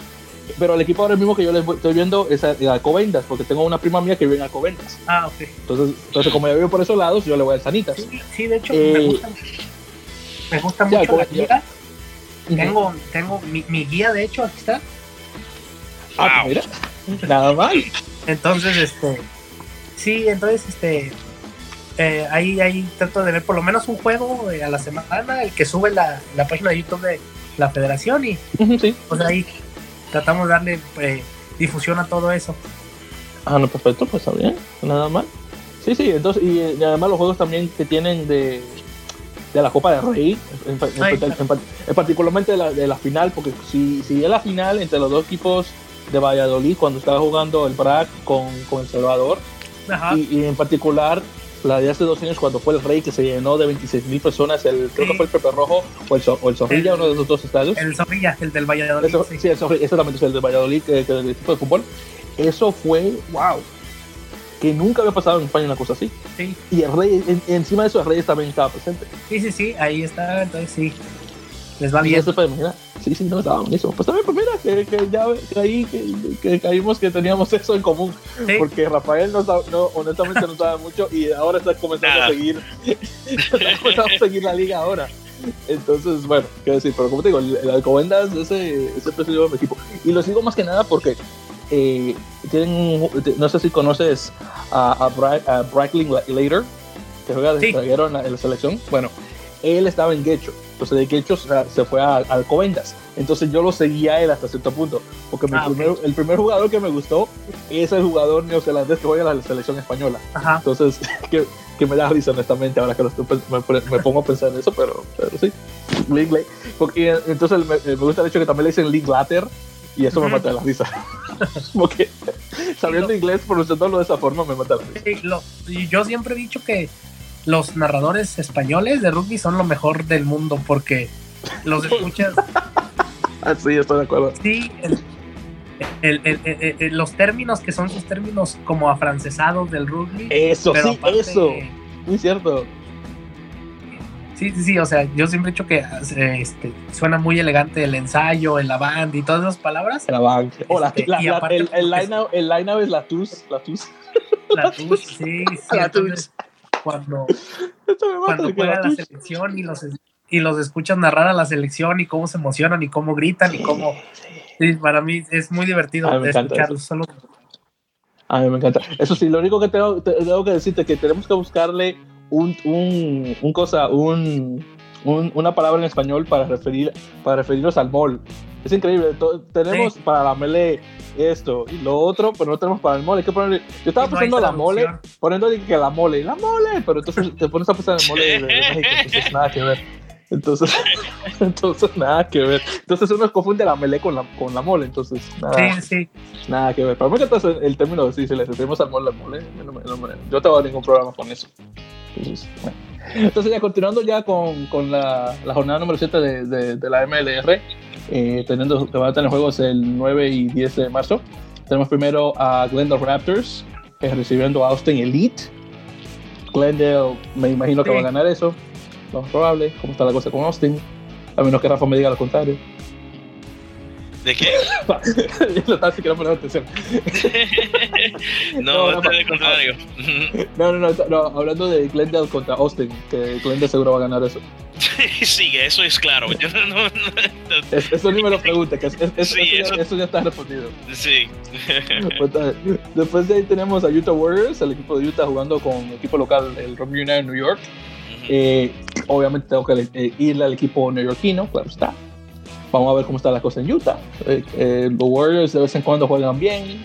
Pero el equipo ahora mismo que yo les estoy viendo es a, Alcobendas, porque tengo una prima mía que vive en Alcobendas. Ah, ok. Entonces, entonces como yo vivo por esos lados, yo le voy a Sanitas. Sí, sí de hecho, me eh, gusta, me gusta mucho la guía. Tengo, tengo mi, mi, guía, de hecho, aquí está. Ah, mira, nada mal. Entonces, este, sí, entonces, este, eh, ahí, ahí trato de ver por lo menos un juego eh, a la semana, el que sube la, la página de YouTube de la federación y sí. pues ahí tratamos de darle eh, difusión a todo eso. Ah, no, perfecto, pues está bien, nada mal. Sí, sí, entonces, y, además los juegos también que tienen de, de la Copa de Rey, en, particularmente de la, de la, final, porque si, si es la final entre los dos equipos de Valladolid, cuando estaba jugando el BRAC con, con El Salvador, y, y, en particular la de hace dos años cuando fue el Rey que se llenó de 26 mil personas, el, creo que fue el Pepe Rojo o el, o el Zorrilla, uno de esos dos estadios. El Zorrilla, el del Valladolid. sí. el Zorrilla, exactamente, es el del Valladolid, que, que el equipo de fútbol. Eso fue, wow, que nunca había pasado en España una cosa así. Sí. Y el Rey, encima de eso, el Rey también estaba presente. Sí, sí, sí, ahí está, entonces sí. Les va bien. Eso fue, mira, sí, sí, no, estaba buenísimo. Pues también, pues mira, que, que ya ahí que, que, caímos que teníamos eso en común. Porque Rafael no, no, honestamente no sabe mucho y ahora está comenzando a seguir, está comenzando a seguir la liga ahora. Entonces, bueno, qué decir, pero como te digo, el, el Alcobendas ese, ese preferido de mi equipo. Y lo sigo más que nada porque eh, tienen, no sé si conoces a, a, Bra a Bracklin Later, que juega de sí. en, la, en la selección. Bueno, él estaba en Gecho entonces, de que hecho se fue a, Alcobendas. Entonces, yo lo seguía a él hasta cierto punto. Porque ah, el primer jugador que me gustó es el jugador neozelandés que juega a la selección española. Entonces, <laughs> que, que me da risa honestamente ahora que lo estoy, me, pongo a pensar en eso, pero, pero sí. League, porque, entonces me, gusta el hecho que también le dicen League Latter y eso me mata la risa. <laughs> porque sabiendo inglés, pronunciándolo de esa forma, me mata la risa. y yo siempre he dicho que los narradores españoles de rugby son lo mejor del mundo porque los escuchas. <laughs> Ah, sí, estoy de acuerdo. Sí, los términos que son sus términos como afrancesados del rugby. Eso, sí, eso. Muy cierto. Sí, sí, sí, o sea, yo siempre he dicho que este, suena muy elegante el ensayo, el avant y todas esas palabras. El avant. Oh, la, este, el, el, el line es la tus, la tus. La tus, sí, sí. <laughs> La tus. Cuando, <laughs> cuando juega la selección y los, y los escuchas narrar a la selección y cómo se emocionan y cómo gritan y cómo Sí, para mí es muy divertido. Solo... A mí me encanta. Eso sí, lo único que tengo, tengo que decirte es que tenemos que buscarle un, un, un cosa, un, un, una palabra en español para, referir, para referirnos al mall. Es increíble. tenemos para la mele esto y lo otro, pero no tenemos para el mole. que poner, yo estaba pensando la mole, poniendo que la mole, la mole, pero entonces te pones a pensar en el mole de, México, entonces nada que ver. Entonces, <laughs> entonces nada que ver. Entonces uno confunde la mele con la, con la mole, entonces nada, sí, sí. nada que ver. Para mí que entonces el término de si le al mole, la mole, no, no, yo no ningún problema con eso. Entonces, entonces ya continuando ya con, con la, la, jornada número 7 de, de, de la MLR, eh, teniendo que van a tener juegos el 9 y 10 de marzo. Tenemos primero a Glendale Raptors eh, recibiendo a Austin Elite. Glendale me imagino que va a ganar eso lo más probable, cómo está la cosa con Austin, a menos que Rafa me diga lo contrario. ¿De qué? <laughs> lo estaba siquiera poner atención. <laughs> no, no, no, no, contrario. <laughs> no, no, no, no, hablando de Glendale contra Austin, que Glendale seguro va a ganar eso. sí, eso es claro. Yo no, eso ni me lo pregunte, que es, sí, eso, ya, eso, ya, está respondido. Sí. Pues, después de ahí tenemos a Utah Warriors, el equipo de Utah jugando con el equipo local, el Rugby United New York. Eh, obviamente tengo que eh, irle al equipo neoyorquino, claro está. Vamos a ver cómo está la cosa en Utah. Eh, los Warriors de vez en cuando juegan bien,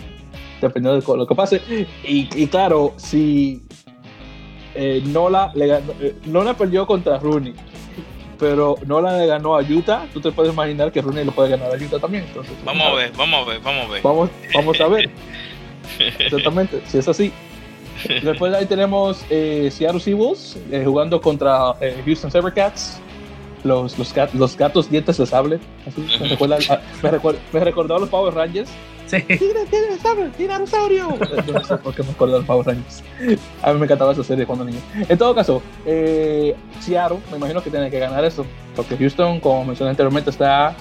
dependiendo de lo que pase. Y, claro, si Nola, le ganó, Nola perdió contra Rooney, pero Nola le ganó a Utah, tú te puedes imaginar que Rooney lo puede ganar a Utah también. Entonces, vamos a ver, vamos a ver, vamos a ver. Vamos, vamos a ver. <laughs> Exactamente, si es así. Después de ahí tenemos eh, Seattle Seawolves eh, jugando contra eh, Houston Sabercats. Los, los, los, gatos dientes de sable. Así, me, recuerda, me, me, recordó a los Power Rangers. Sí. ¡Tigre, tigre, sable! ¡Dinosaurio! <laughs> No sé por qué me acuerdo de los Power Rangers. A mí me encantaba esa serie cuando niño. En todo caso, eh, Seattle, me imagino que tiene que ganar eso. Porque Houston, como mencioné anteriormente, está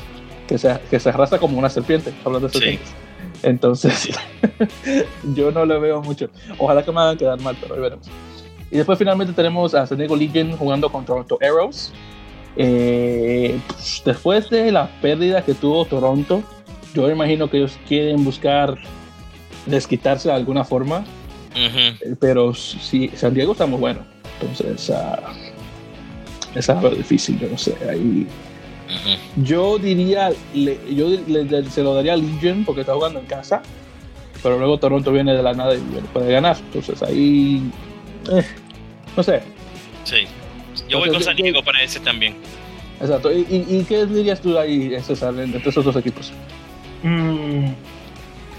que se, que se arrastra como una serpiente, hablando de serpientes. Sí. Entonces, <laughs> yo no lo veo mucho. Ojalá que me hagan quedar mal, pero ahí veremos. Y después finalmente tenemos a San Diego Legion jugando con Toronto Arrows. Eh, pues, después de la pérdida que tuvo Toronto, yo imagino que ellos quieren buscar desquitarse de alguna forma. Eh, pero si San Diego está muy bueno. Entonces, uh, es algo difícil, yo no sé. Ahí yo diría, yo se lo daría a Legion porque está jugando en casa, pero luego Toronto viene de la nada y puede ganar. Entonces ahí, eh, no sé. Sí, yo voy con San Diego para ese también. Exacto. ¿Y, qué dirías tú ahí, César, entre esos dos equipos? Mm,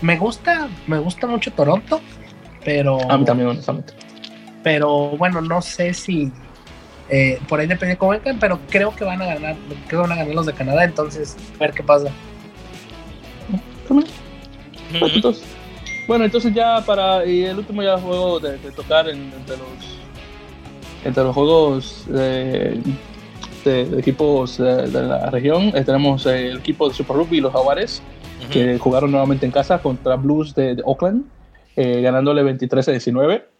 me gusta, me gusta mucho Toronto, pero. A mí también, honestamente. Pero bueno, no sé si eh, por ahí depende de cómo vengan, pero creo que van a ganar, creo que van a ganar los de Canadá, entonces a ver qué pasa. Bueno, entonces ya para y el último ya juego de, tocar entre los entre los juegos de, equipos de, la región eh, tenemos el equipo de Super Rugby y los Jaguares que jugaron nuevamente en casa contra Blues de, Oakland eh, ganándole 23 a 19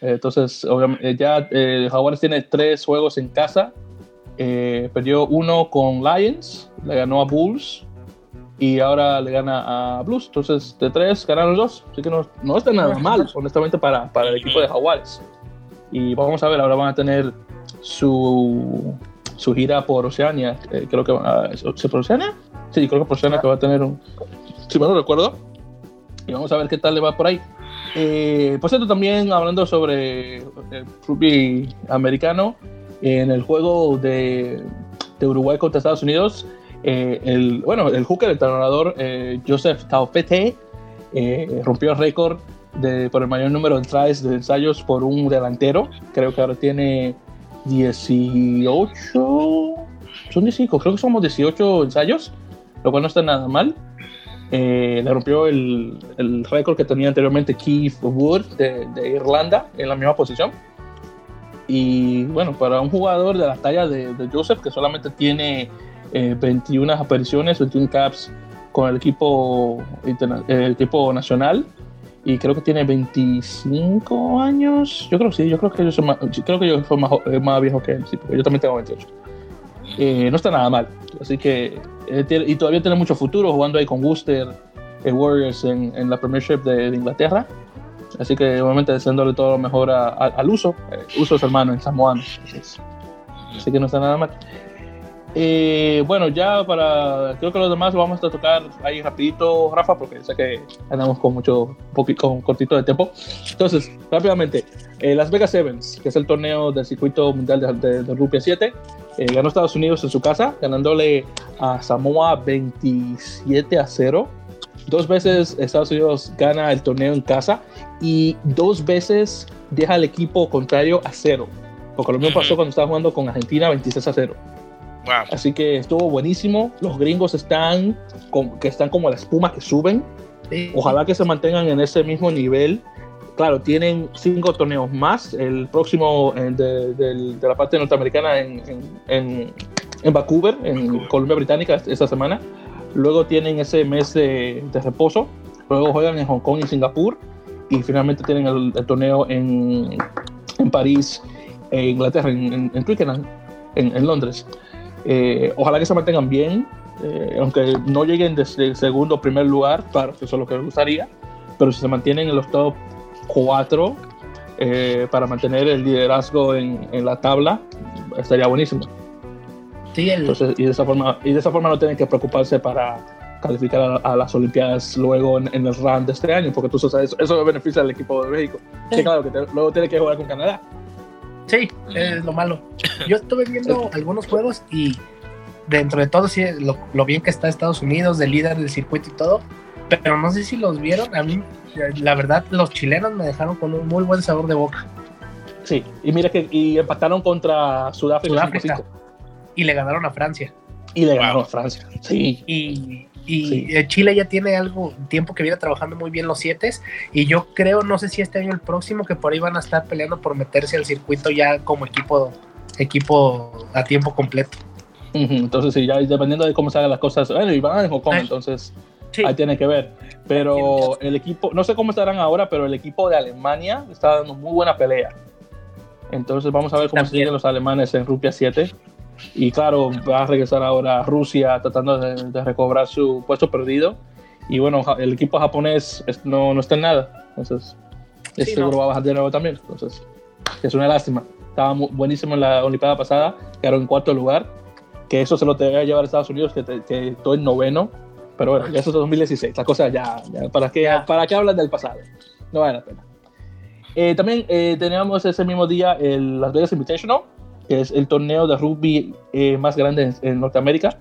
entonces, obviamente, ya eh, Jaguares tiene tres juegos en casa. Eh, perdió uno con Lions, le ganó a Bulls y ahora le gana a Blues. Entonces, de tres ganaron dos. Así que no, no está nada mal, honestamente, para, para el equipo de Jaguares. Y vamos a ver, ahora van a tener su, su gira por Oceania. Eh, creo que ¿Se por Oceania? Sí, creo que por Oceania que va a tener un. Si me lo recuerdo. Y vamos a ver qué tal le va por ahí. Eh, por cierto, también hablando sobre el rugby americano, en el juego de, de Uruguay contra Estados Unidos, eh, el, bueno, el hooker, el entrenador eh, Joseph Taupete, eh, rompió el récord de, por el mayor número de tries de ensayos por un delantero. Creo que ahora tiene 18, son 18, creo que somos 18 ensayos, lo cual no está nada mal. le rompió el, el récord que tenía anteriormente Keith Wood de, de, Irlanda en la misma posición. Y bueno, para un jugador de la talla de, de Joseph, que solamente tiene 21 eh, apariciones, 21 caps con el equipo, el equipo nacional y creo que tiene 25 años. Yo creo que sí, yo creo que yo soy más, creo que yo soy más, eh, más viejo que él, sí, porque yo también tengo 28. Eh, no está nada mal, así que y todavía tiene mucho futuro jugando ahí con Worcester Warriors en, en, la Premiership de, Inglaterra. Así que obviamente deseándole todo lo mejor al uso, uso es hermano en Samoano. así que no está nada mal. Eh, bueno, ya para, creo que los demás vamos a tocar ahí rapidito, Rafa, porque sé que andamos con mucho, con cortito de tiempo. Entonces, rápidamente, eh, Las Vegas Sevens, que es el torneo del circuito mundial de, de, Rupia 7, eh, ganó Estados Unidos en su casa, ganándole a Samoa 27 a 0. Dos veces Estados Unidos gana el torneo en casa y dos veces deja al equipo contrario a cero. Porque lo mismo pasó cuando estaba jugando con Argentina 26 a 0. Así que estuvo buenísimo. Los gringos están, que están como la espuma que suben. Ojalá que se mantengan en ese mismo nivel. Claro, tienen cinco torneos más. El próximo eh, de, la parte norteamericana en, en, en, Vancouver, en Colombia Británica, esta semana. Luego tienen ese mes de, reposo. Luego juegan en Hong Kong y Singapur. Y finalmente tienen el, torneo en, en París, en Inglaterra, en, Twickenham, en Londres. Eh, ojalá que se mantengan bien, eh, aunque no lleguen desde el segundo o primer lugar, claro, eso es lo que me gustaría, pero si se mantienen en los top 4 eh, para mantener el liderazgo en, en, la tabla, estaría buenísimo. Sí, Entonces, y, de esa forma, y de esa forma no tienen que preocuparse para calificar a, las Olimpiadas luego en, el round de este año, porque tú sabes, eso, eso beneficia al equipo de México. Sí. claro, que luego tiene que jugar con Canadá. Sí, es lo malo. Yo estuve viendo algunos juegos y dentro de todo, sí, lo, bien que está Estados Unidos, de líder del circuito y todo, pero no sé si los vieron. A mí, la verdad, los chilenos me dejaron con un muy buen sabor de boca. Sí, y mira que y empataron contra Sudáfrica. y le ganaron a Francia. Y le ganaron a Francia, sí. Y y eh, Chile ya tiene algo, tiempo que viene trabajando muy bien los siete. Y yo creo, no sé si este año el próximo, que por ahí van a estar peleando por meterse al circuito ya como equipo, equipo a tiempo completo. Entonces, sí, ya dependiendo de cómo se hagan las cosas. Bueno, y van a Hong Kong, entonces ahí tiene que ver. Pero el equipo, no sé cómo estarán ahora, pero el equipo de Alemania está dando muy buena pelea. Entonces, vamos a ver cómo siguen los alemanes en Rupia 7 y claro, va a regresar ahora a Rusia tratando de, recobrar su puesto perdido. Y bueno, el equipo japonés no, no está en nada. Entonces, seguro va a bajar de nuevo también. Entonces, es una lástima. Estaba buenísimo en la Olimpiada pasada, quedaron en cuarto lugar. Que eso se lo a llevar a Estados Unidos, que, que todo en noveno. Pero bueno, ya eso es 2016. La cosa ya, ¿para, qué, ¿para qué hablan del pasado? No vale la pena. Eh, también eh, teníamos ese mismo día el Las Vegas Invitational, que es el torneo de rugby eh, más grande en, Norteamérica,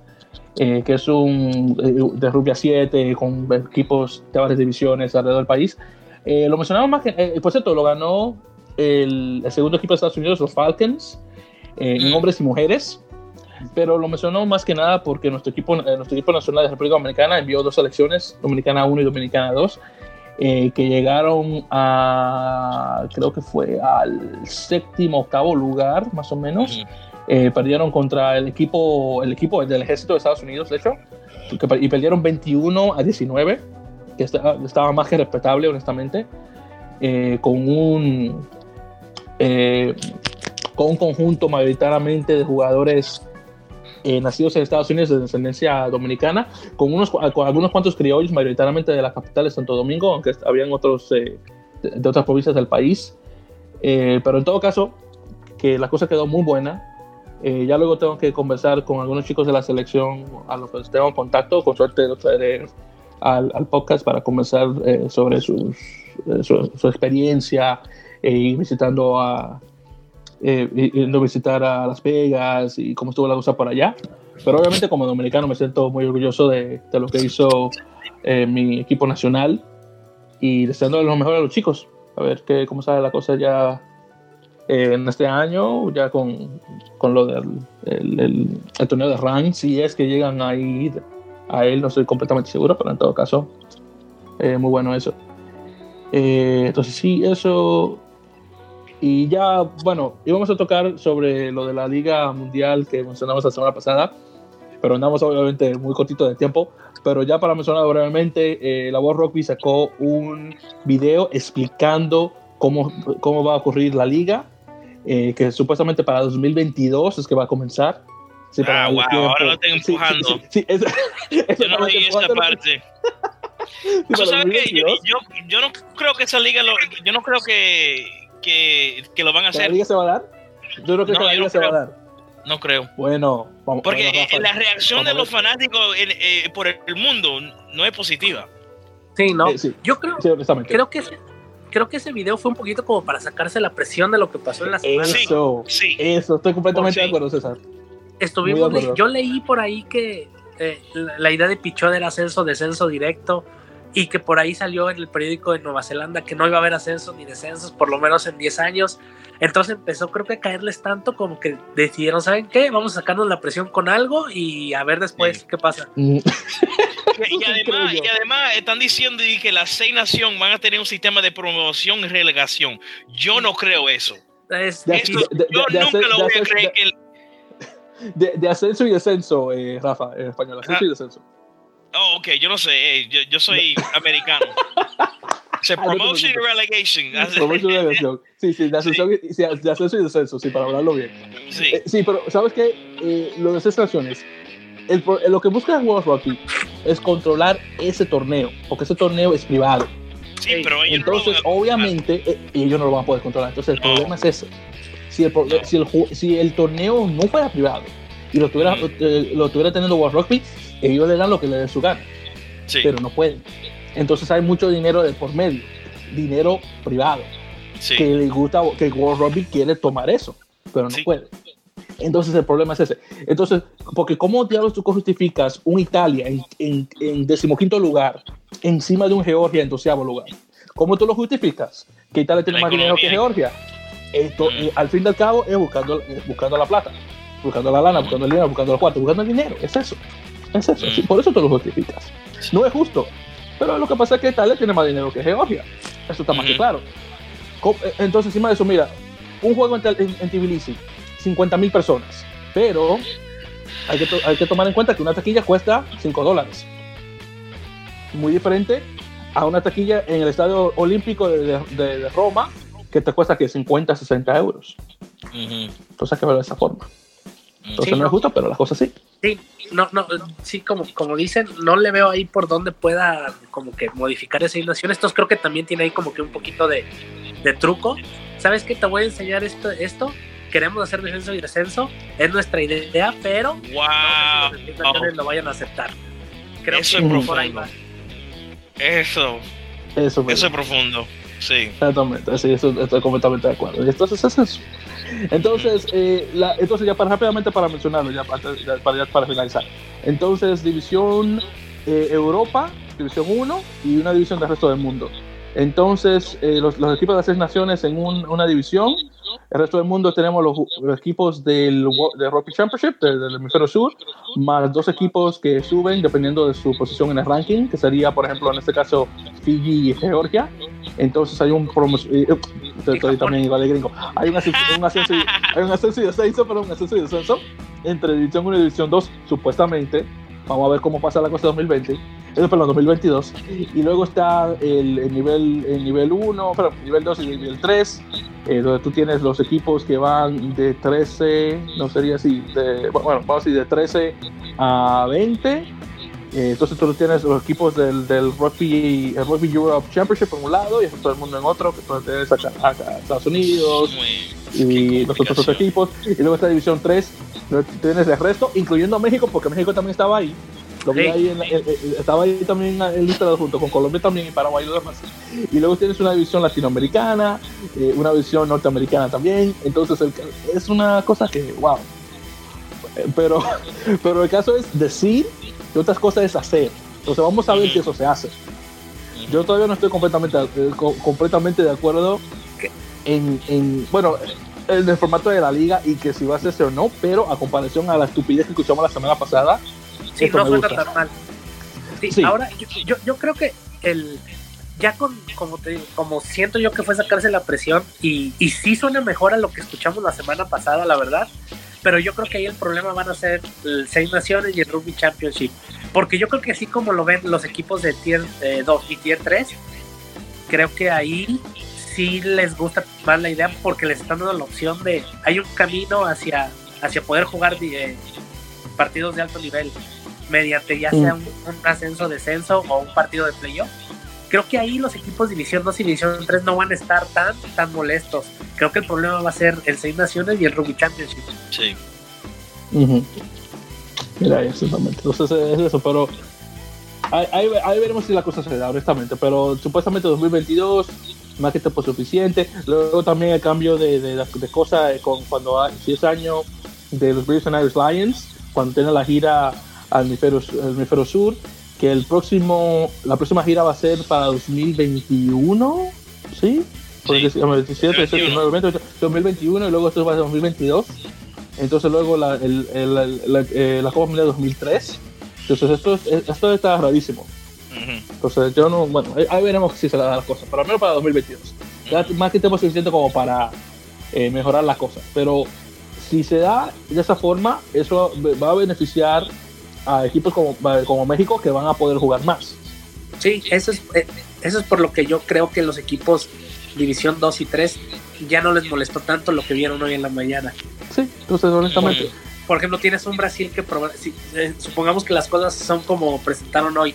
eh, que es un eh, de rugby a 7 con equipos de varias divisiones alrededor del país. lo mencionamos más que, por cierto, lo ganó el, segundo equipo de Estados Unidos, los Falcons, en mm. hombres y mujeres. Pero lo mencionó más que nada porque nuestro equipo, nuestro equipo nacional de República Dominicana envió dos selecciones, Dominicana 1 y Dominicana 2, eh, que llegaron a, creo que fue al séptimo, octavo lugar, más o menos. Eh, perdieron contra el equipo, el equipo del ejército de Estados Unidos, de hecho, y perdieron 21 a 19, que estaba, más que respetable, honestamente, eh, con un con un conjunto mayoritariamente de jugadores eh, nacidos en Estados Unidos de descendencia dominicana, con, unos, con algunos cuantos criollos, mayoritariamente de la capital de Santo Domingo, aunque habían otros eh, de, otras provincias del país. Eh, pero en todo caso, que la cosa quedó muy buena. ya luego tengo que conversar con algunos chicos de la selección a los que tengo contacto. Con suerte los traeré al, al podcast para conversar sobre sus, su, experiencia y visitando a, yendo a visitar a Las Vegas y cómo estuvo la cosa por allá. Pero obviamente como dominicano me siento muy orgulloso de, de lo que hizo mi equipo nacional y deseando lo mejor a los chicos. A ver que, cómo sale la cosa ya en este año, ya con, con lo del el, el, torneo de rank, si es que llegan a ir a él, no estoy completamente seguro, pero en todo caso, eh, muy bueno eso. Eh, entonces sí, eso. Y ya, bueno, íbamos a tocar sobre lo de la Liga Mundial que mencionamos la semana pasada, pero andamos obviamente muy cortito de tiempo. Pero ya para mencionar brevemente, eh, la World Rugby sacó un video explicando cómo, cómo va a ocurrir la liga eh, que supuestamente para 2022 es que va a comenzar. Sí, ah, wow, ahora lo estoy empujando. Sí, sí, <laughs> yo no vi esa parte. <laughs> ¿Tú sabes? Yo, yo, yo, no creo que esa liga, lo, yo no creo que, que, que lo van a hacer. ¿La liga se va a dar? Yo creo que no, la liga no se creo. va a dar. No creo. Bueno, vamos. Porque vamos, la reacción vamos de los fanáticos eh, por el mundo no es positiva. Sí, no. Eh, sí, yo creo, creo que creo que ese video fue un poquito como para sacarse la presión de lo que pasó en la semana. Eso, sí, eso, estoy completamente de acuerdo, César. Estuvimos, yo leí por ahí que eh, la, idea de Pichón era ascenso, descenso directo, y que por ahí salió en el periódico de Nueva Zelanda que no iba a haber ascenso ni descensos, por lo menos en 10 años. Entonces empezó creo que a caerles tanto como que decidieron, ¿saben qué? Vamos a sacarnos la presión con algo y a ver después qué pasa. <laughs> Mm. y, además, y, además, están diciendo que las seis naciones van a tener un sistema de promoción y relegación. Yo no creo eso. yo nunca lo voy a creer que... <laughs> De, ascenso y descenso, eh, Rafa, en español, ascenso y descenso. Oh, ok, yo no sé, eh, yo, yo soy <laughs> americano. Se ah, promotion y relegation. <laughs> Promotion y relegation. Sí, sí, de ascenso, de ascenso y descenso, sí, para hablarlo bien. Sí, eh, sí pero ¿sabes qué? Eh, lo de esas naciones, el, lo que busca World Rugby es controlar ese torneo, porque ese torneo es privado. Sí, pero ellos Entonces, no obviamente, eh, ellos no lo van a poder controlar. Entonces, el problema es ese. Si el, si, el, si el torneo no fuera privado y lo tuviera, lo tuviera teniendo World Rugby, ellos le dan lo que le dé su gana. Sí. Pero no pueden. Entonces hay mucho dinero de por medio, dinero privado, que le gusta, que World Rugby quiere tomar eso, pero no puede. Entonces el problema es ese. Entonces, porque ¿cómo diablos tú justificas un Italia en, en, decimoquinto lugar encima de un Georgia en doceavo lugar? ¿Cómo tú lo justificas? Que Italia tiene más dinero que Georgia. Esto, mm. al fin y al cabo, es buscando, buscando la plata, buscando la lana, buscando el dinero, buscando los cuartos, buscando el dinero. Es eso. Es eso. Mm. por eso tú lo justificas. No es justo. Pero lo que pasa es que Italia tiene más dinero que Georgia. Eso está más que claro. Eh, entonces, encima de eso, mira, un juego en, en, Tbilisi, 50 mil personas. Pero hay que, hay que tomar en cuenta que una taquilla cuesta 5 dólares. Muy diferente a una taquilla en el Estadio Olímpico de, de, Roma que te cuesta que 50, 60 euros. Entonces hay que verlo de esa forma. Entonces no es justo, pero las cosas sí. Sí, no, no, sí, como, como dicen, no le veo ahí por dónde pueda como que modificar esa innovación. Estos creo que también tiene ahí como que un poquito de, de truco. ¿Sabes qué? Te voy a enseñar esto, esto. Queremos hacer descenso y descenso. Es nuestra idea, pero wow. no sé si lo vayan a aceptar. Creo Eso que es profundo. Eso. Eso, eso es profundo. Sí. Exactamente, sí, eso, estoy completamente de acuerdo. Entonces es eso. Entonces, eh, la, entonces ya para, rápidamente para mencionarlo, ya para, para, finalizar. Entonces, división eh, Europa, división 1 y una división del resto del mundo. Entonces, eh, los, equipos de las seis naciones en un, una división. El resto del mundo tenemos los, los equipos del, del Rugby Championship, del, del, hemisferio sur, más dos equipos que suben dependiendo de su posición en el ranking, que sería, por ejemplo, en este caso, Fiji y Georgia. Entonces hay un eh, estoy también igual de gringo. Hay un ascenso, un ascenso, y, hay un ascenso y descenso, pero un ascenso y descenso entre División 1 y División 2, supuestamente. Vamos a ver cómo pasa la cosa 2020. Eso, perdón, 2022. Y luego está el, el nivel, el nivel 1, perdón, nivel 2 y nivel 3, eh, donde tú tienes los equipos que van de 13, no sería así, de, bueno, vamos a decir de 13 a 20 eh, entonces tú tienes los equipos del, del rugby, el rugby Europe Championship por un lado y todo el mundo en otro, que tienes acá, acá Estados Unidos y los otros equipos. Y luego está División 3, tienes el resto, incluyendo a México, porque México también estaba ahí. Estaba ahí también en lista junto con Colombia también y Paraguay y lo demás. Y luego tienes una división latinoamericana, eh, una división norteamericana también. Entonces es una cosa que, wow. Pero, <laughs> pero el caso es decir y otras cosas es hacer. Entonces vamos a ver si eso se hace. Yo todavía no estoy completamente, eh, completamente de acuerdo en, en, bueno, en el formato de la liga y que si va a hacerse o no, pero a comparación a la estupidez que escuchamos la semana pasada, sí, no suena tan mal. Sí, Ahora, yo, yo, creo que el ya con, como te digo, como siento yo que fue sacarse la presión y, y sí suena mejor a lo que escuchamos la semana pasada, la verdad, pero yo creo que ahí el problema van a ser el Seis Naciones y el Rugby Championship, porque yo creo que así como lo ven los equipos de Tier 2 eh, y Tier 3, creo que ahí sí les gusta más la idea porque les están dando la opción de hay un camino hacia, hacia poder jugar eh, partidos de alto nivel mediante ya sea un, ascenso, descenso o un partido de playoff. Creo que ahí los equipos de División 2 y División 3 no van a estar tan, tan molestos. Creo que el problema va a ser el Seis Naciones y el Rugby Championship. Sí. Mira, exactamente. Entonces es eso, pero ahí, ahí, veremos si la cosa se da, honestamente. Pero supuestamente 2022 más que tiempo suficiente. Luego también el cambio de, de, de cosas con cuando hay, si es año de los British and Irish Lions, cuando tiene la gira al hemisferio, sur, que el próximo, la próxima gira va a ser para 2021, ¿sí? Porque sí. 17, 2021 y luego esto va a ser 2022. Entonces luego la, el, el, la, eh, la Copa Mundial 2003. Entonces esto, esto está rarísimo. Entonces, yo no, bueno, ahí, veremos si se le da las cosas, pero al menos para 2022. Ya más que tiempo suficiente como para eh, mejorar las cosas. Pero si se da de esa forma, eso va a beneficiar a equipos como, como México que van a poder jugar más. Sí, eso es, eh, eso es por lo que yo creo que los equipos División 2 y 3 ya no les molestó tanto lo que vieron hoy en la mañana. Sí, entonces honestamente. Por ejemplo, tienes un Brasil que si, eh, supongamos que las cosas son como presentaron hoy,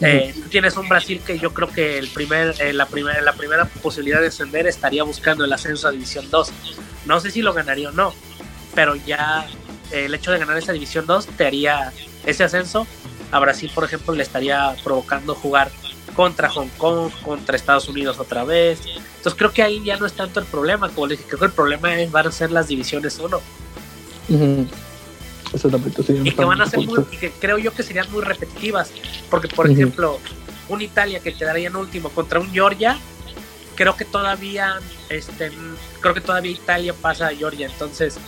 eh, tú tienes un Brasil que yo creo que el primer, eh, la, primera, la primera posibilidad de ascender estaría buscando el ascenso a División 2. No sé si lo ganaría o no, pero ya eh, el hecho de ganar esa División 2 te haría ese ascenso. A Brasil, por ejemplo, le estaría provocando jugar contra Hong Kong, contra Estados Unidos otra vez. Entonces creo que ahí ya no es tanto el problema, como les dije, creo que el problema es, van a ser las divisiones 1. Y que van a ser muy, y que creo yo que serían muy repetitivas. Porque, por ejemplo, un Italia que quedaría en último contra un Georgia, creo que todavía, este, creo que todavía Italia pasa a Georgia. Entonces,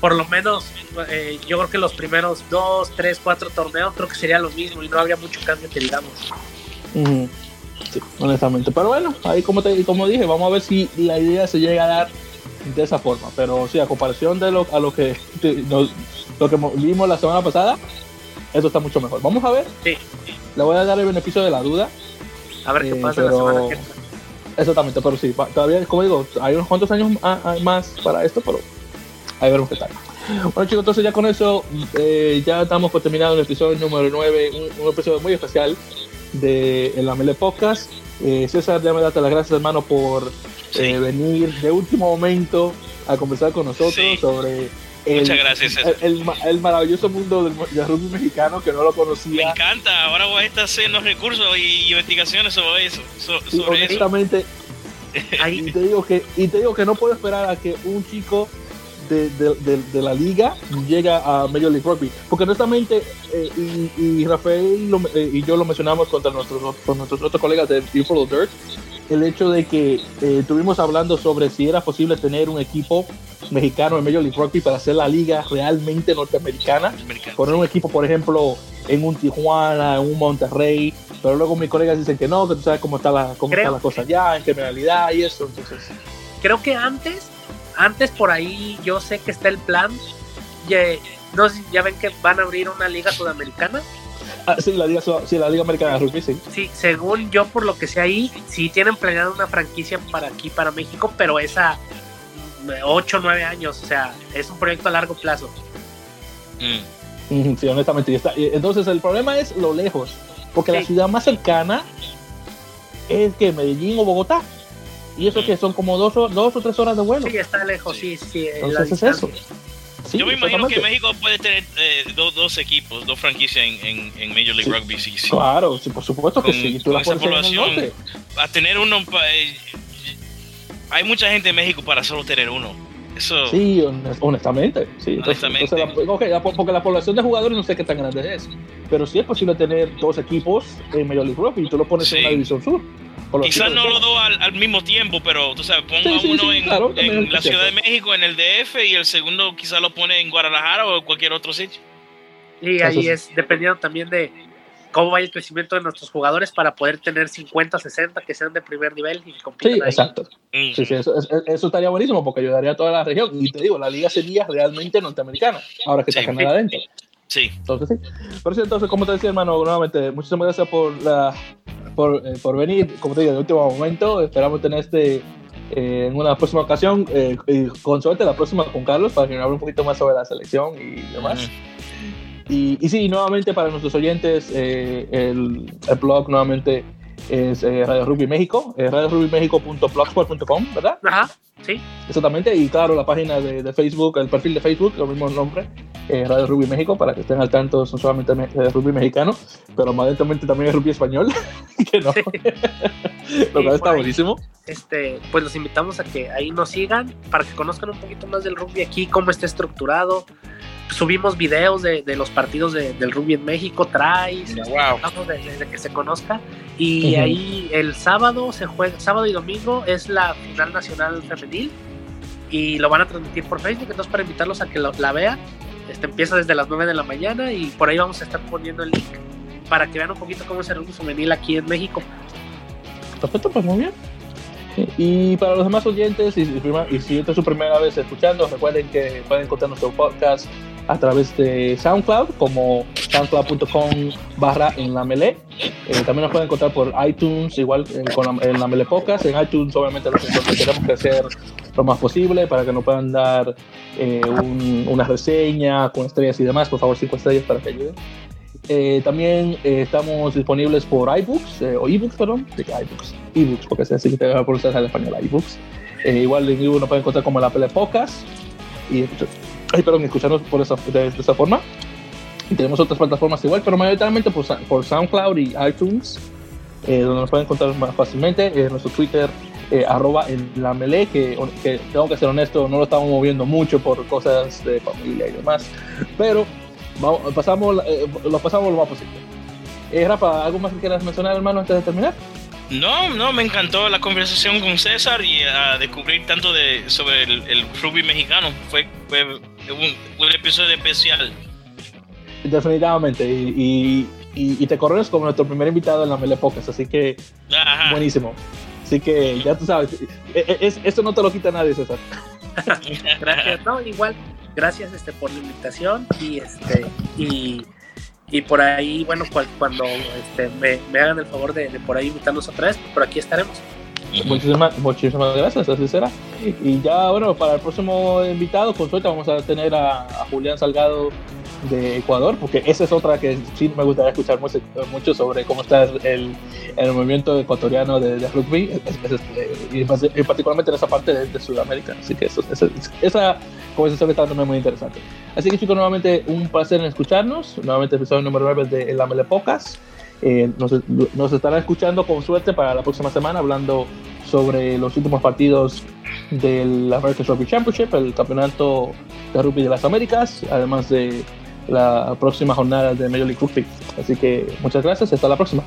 por lo menos, eh, yo creo que los primeros dos, tres, cuatro torneos creo que sería lo mismo y no habría mucho cambio que digamos. Sí, honestamente. Pero bueno, ahí como, te, como dije, vamos a ver si la idea se llega a dar de esa forma. Pero sí, a comparación de lo, a lo que nos, lo que vimos la semana pasada, eso está mucho mejor. Vamos a ver. Sí. Le voy a dar el beneficio de la duda. A ver qué eh, pasa la semana que Exactamente, pero sí, todavía, como digo, hay unos cuantos años más para esto, pero ahí veremos qué tal. Bueno chicos, entonces ya con eso eh, ya estamos por terminado el episodio número 9, un, episodio muy especial de la Mele Podcast. Eh, César, ya me date las gracias hermano por venir de último momento a conversar con nosotros sobre Muchas gracias. El, el, maravilloso mundo del, rugby mexicano que no lo conocía. Me encanta. Ahora voy a estar haciendo recursos y investigaciones sobre eso. honestamente, <laughs> y te digo que y te digo que no puedo esperar a que un chico de, de, de, la liga llegue a Major League Rugby. Porque honestamente, eh, y, y, Rafael eh, y yo lo mencionamos contra nuestros, con nuestros otros colegas de People of Dirt, el hecho de que eh, estuvimos hablando sobre si era posible tener un equipo mexicano en Major League Rugby para hacer la liga realmente norteamericana. Poner un equipo, por ejemplo, en un Tijuana, en un Monterrey, pero luego mis colegas dicen que no, que tú sabes cómo está la, cómo está la cosa allá, en criminalidad y eso. Entonces, creo que antes, antes por ahí yo sé que está el plan. Ya, no, ya ven que van a abrir una liga sudamericana. Ah, sí, la Liga, sí, la Liga Americana de Rugby, sí. Sí, según yo, por lo que sé ahí, sí tienen planeado una franquicia para aquí, para México, pero esa 8 o 9 años, o sea, es un proyecto a largo plazo. Mm. Sí, honestamente. Está. Entonces, el problema es lo lejos, porque la ciudad más cercana es que Medellín o Bogotá. Y eso mm. que son como dos, dos o tres horas de vuelo. Sí, está lejos, sí, sí. Entonces es eso. Yo me imagino que México puede tener eh, dos equipos, dos franquicias en, en, Major League Rugby. Sí, Claro, por supuesto que sí. ¿Tú esa población, a tener uno, eh, hay mucha gente en México para solo tener uno. Eso, sí, honestamente. Sí. honestamente. porque la población de jugadores no sé qué tan grande es. Pero sí es posible tener dos equipos en Major League Rugby y tú lo pones en la División Sur. Quizás no lo dos al, mismo tiempo, pero tú sabes, ponga uno en, la Ciudad de México, en el DF, y el segundo quizás lo pone en Guadalajara o en cualquier otro sitio. Y ahí es dependiendo también de cómo vaya el crecimiento de nuestros jugadores para poder tener 50, 60 que sean de primer nivel y compitan. Sí, exacto. Sí, sí, eso, eso, estaría buenísimo porque ayudaría a toda la región. Y te digo, la liga sería realmente norteamericana, ahora que está Canadá adentro. Sí. Entonces, sí. Por eso, entonces, como te decía, hermano, nuevamente, muchísimas gracias por la por, eh, por venir, como te digo, en el último momento. Esperamos tener este eh, en una próxima ocasión, eh, y con suerte la próxima con Carlos, para que nos hable un poquito más sobre la selección y demás. y, y, sí, nuevamente para nuestros oyentes, el, el, blog nuevamente es Radio Rugby México, eh, radiorugbymexico.blogspot.com, ¿verdad? Ajá, sí. Exactamente, y claro, la página de, de Facebook, el perfil de Facebook, lo mismo nombre, eh, Radio Rugby México, para que estén al tanto, son solamente de rugby mexicano, pero más también es rugby español, <laughs> que no. <laughs> Lo cual está buenísimo. Este, pues los invitamos a que ahí nos sigan para que conozcan un poquito más del rugby aquí, cómo está estructurado. Subimos videos de, de los partidos de, del rugby en México, traes, wow. de, que se conozca. Y ahí el sábado se juega, sábado y domingo es la final nacional femenil y lo van a transmitir por Facebook, entonces para invitarlos a que la vean este, empieza desde las 9 de la mañana y por ahí vamos a estar poniendo el link para que vean un poquito cómo es el rugby femenil aquí en México. Perfecto, pues muy bien. Y para los demás oyentes, y, si esta es su primera vez escuchando, recuerden que pueden encontrar nuestro podcast a través de SoundCloud, como soundcloud.com barra en la melee. Eh, también nos pueden encontrar por iTunes, igual en la melee podcast. En iTunes, obviamente, que queremos crecer lo más posible para que nos puedan dar eh, una reseña con estrellas y demás. Por favor, cinco estrellas para que ayuden. Eh, también eh, estamos disponibles por iBooks, o ebooks, perdón, de iBooks, ebooks, porque así que te va a pronunciar en español, iBooks. igual en ebooks nos pueden encontrar como la Pele Podcast y, ay, perdón, escucharnos por esa, de, esa forma. Y tenemos otras plataformas igual, pero mayoritariamente por, por SoundCloud y iTunes, donde nos pueden encontrar más fácilmente. en nuestro Twitter eh, arroba en la melee, que, que, tengo que ser honesto, no lo estamos moviendo mucho por cosas de familia y demás, pero vamos, pasamos, eh, lo pasamos lo más posible. Eh, Rafa, ¿algo más que quieras mencionar, hermano, antes de terminar? No, no, me encantó la conversación con César y a descubrir tanto de sobre el, rugby mexicano. Fue, fue un, episodio especial. Definitivamente, y, y, te corres como nuestro primer invitado en la Mele Pocas, así que buenísimo. Así que ya tú sabes, e, e, es, eso no te lo quita nadie, César. <laughs> gracias, no, igual, gracias este, por la invitación y este y, y por ahí, bueno, cuando este, me, me, hagan el favor de, por ahí invitarnos otra vez, por aquí estaremos. Muchísimas, muchísimas gracias, así será. Y ya, bueno, para el próximo invitado, con suerte, vamos a tener a, a Julián Salgado de Ecuador, porque esa es otra que sí me gustaría escuchar mucho, sobre cómo está el, el movimiento ecuatoriano de, rugby, y, particularmente en esa parte de, Sudamérica. Así que eso, esa, esa conversación está también muy interesante. Así que chicos, nuevamente un placer en escucharnos. Nuevamente episodio número 9 de La Mele Pocas. Eh, nos, estarán escuchando con suerte para la próxima semana hablando sobre los últimos partidos del American Rugby Championship, el campeonato de rugby de las Américas, además de la próxima jornada de Major League Rugby. Así que muchas gracias, hasta la próxima.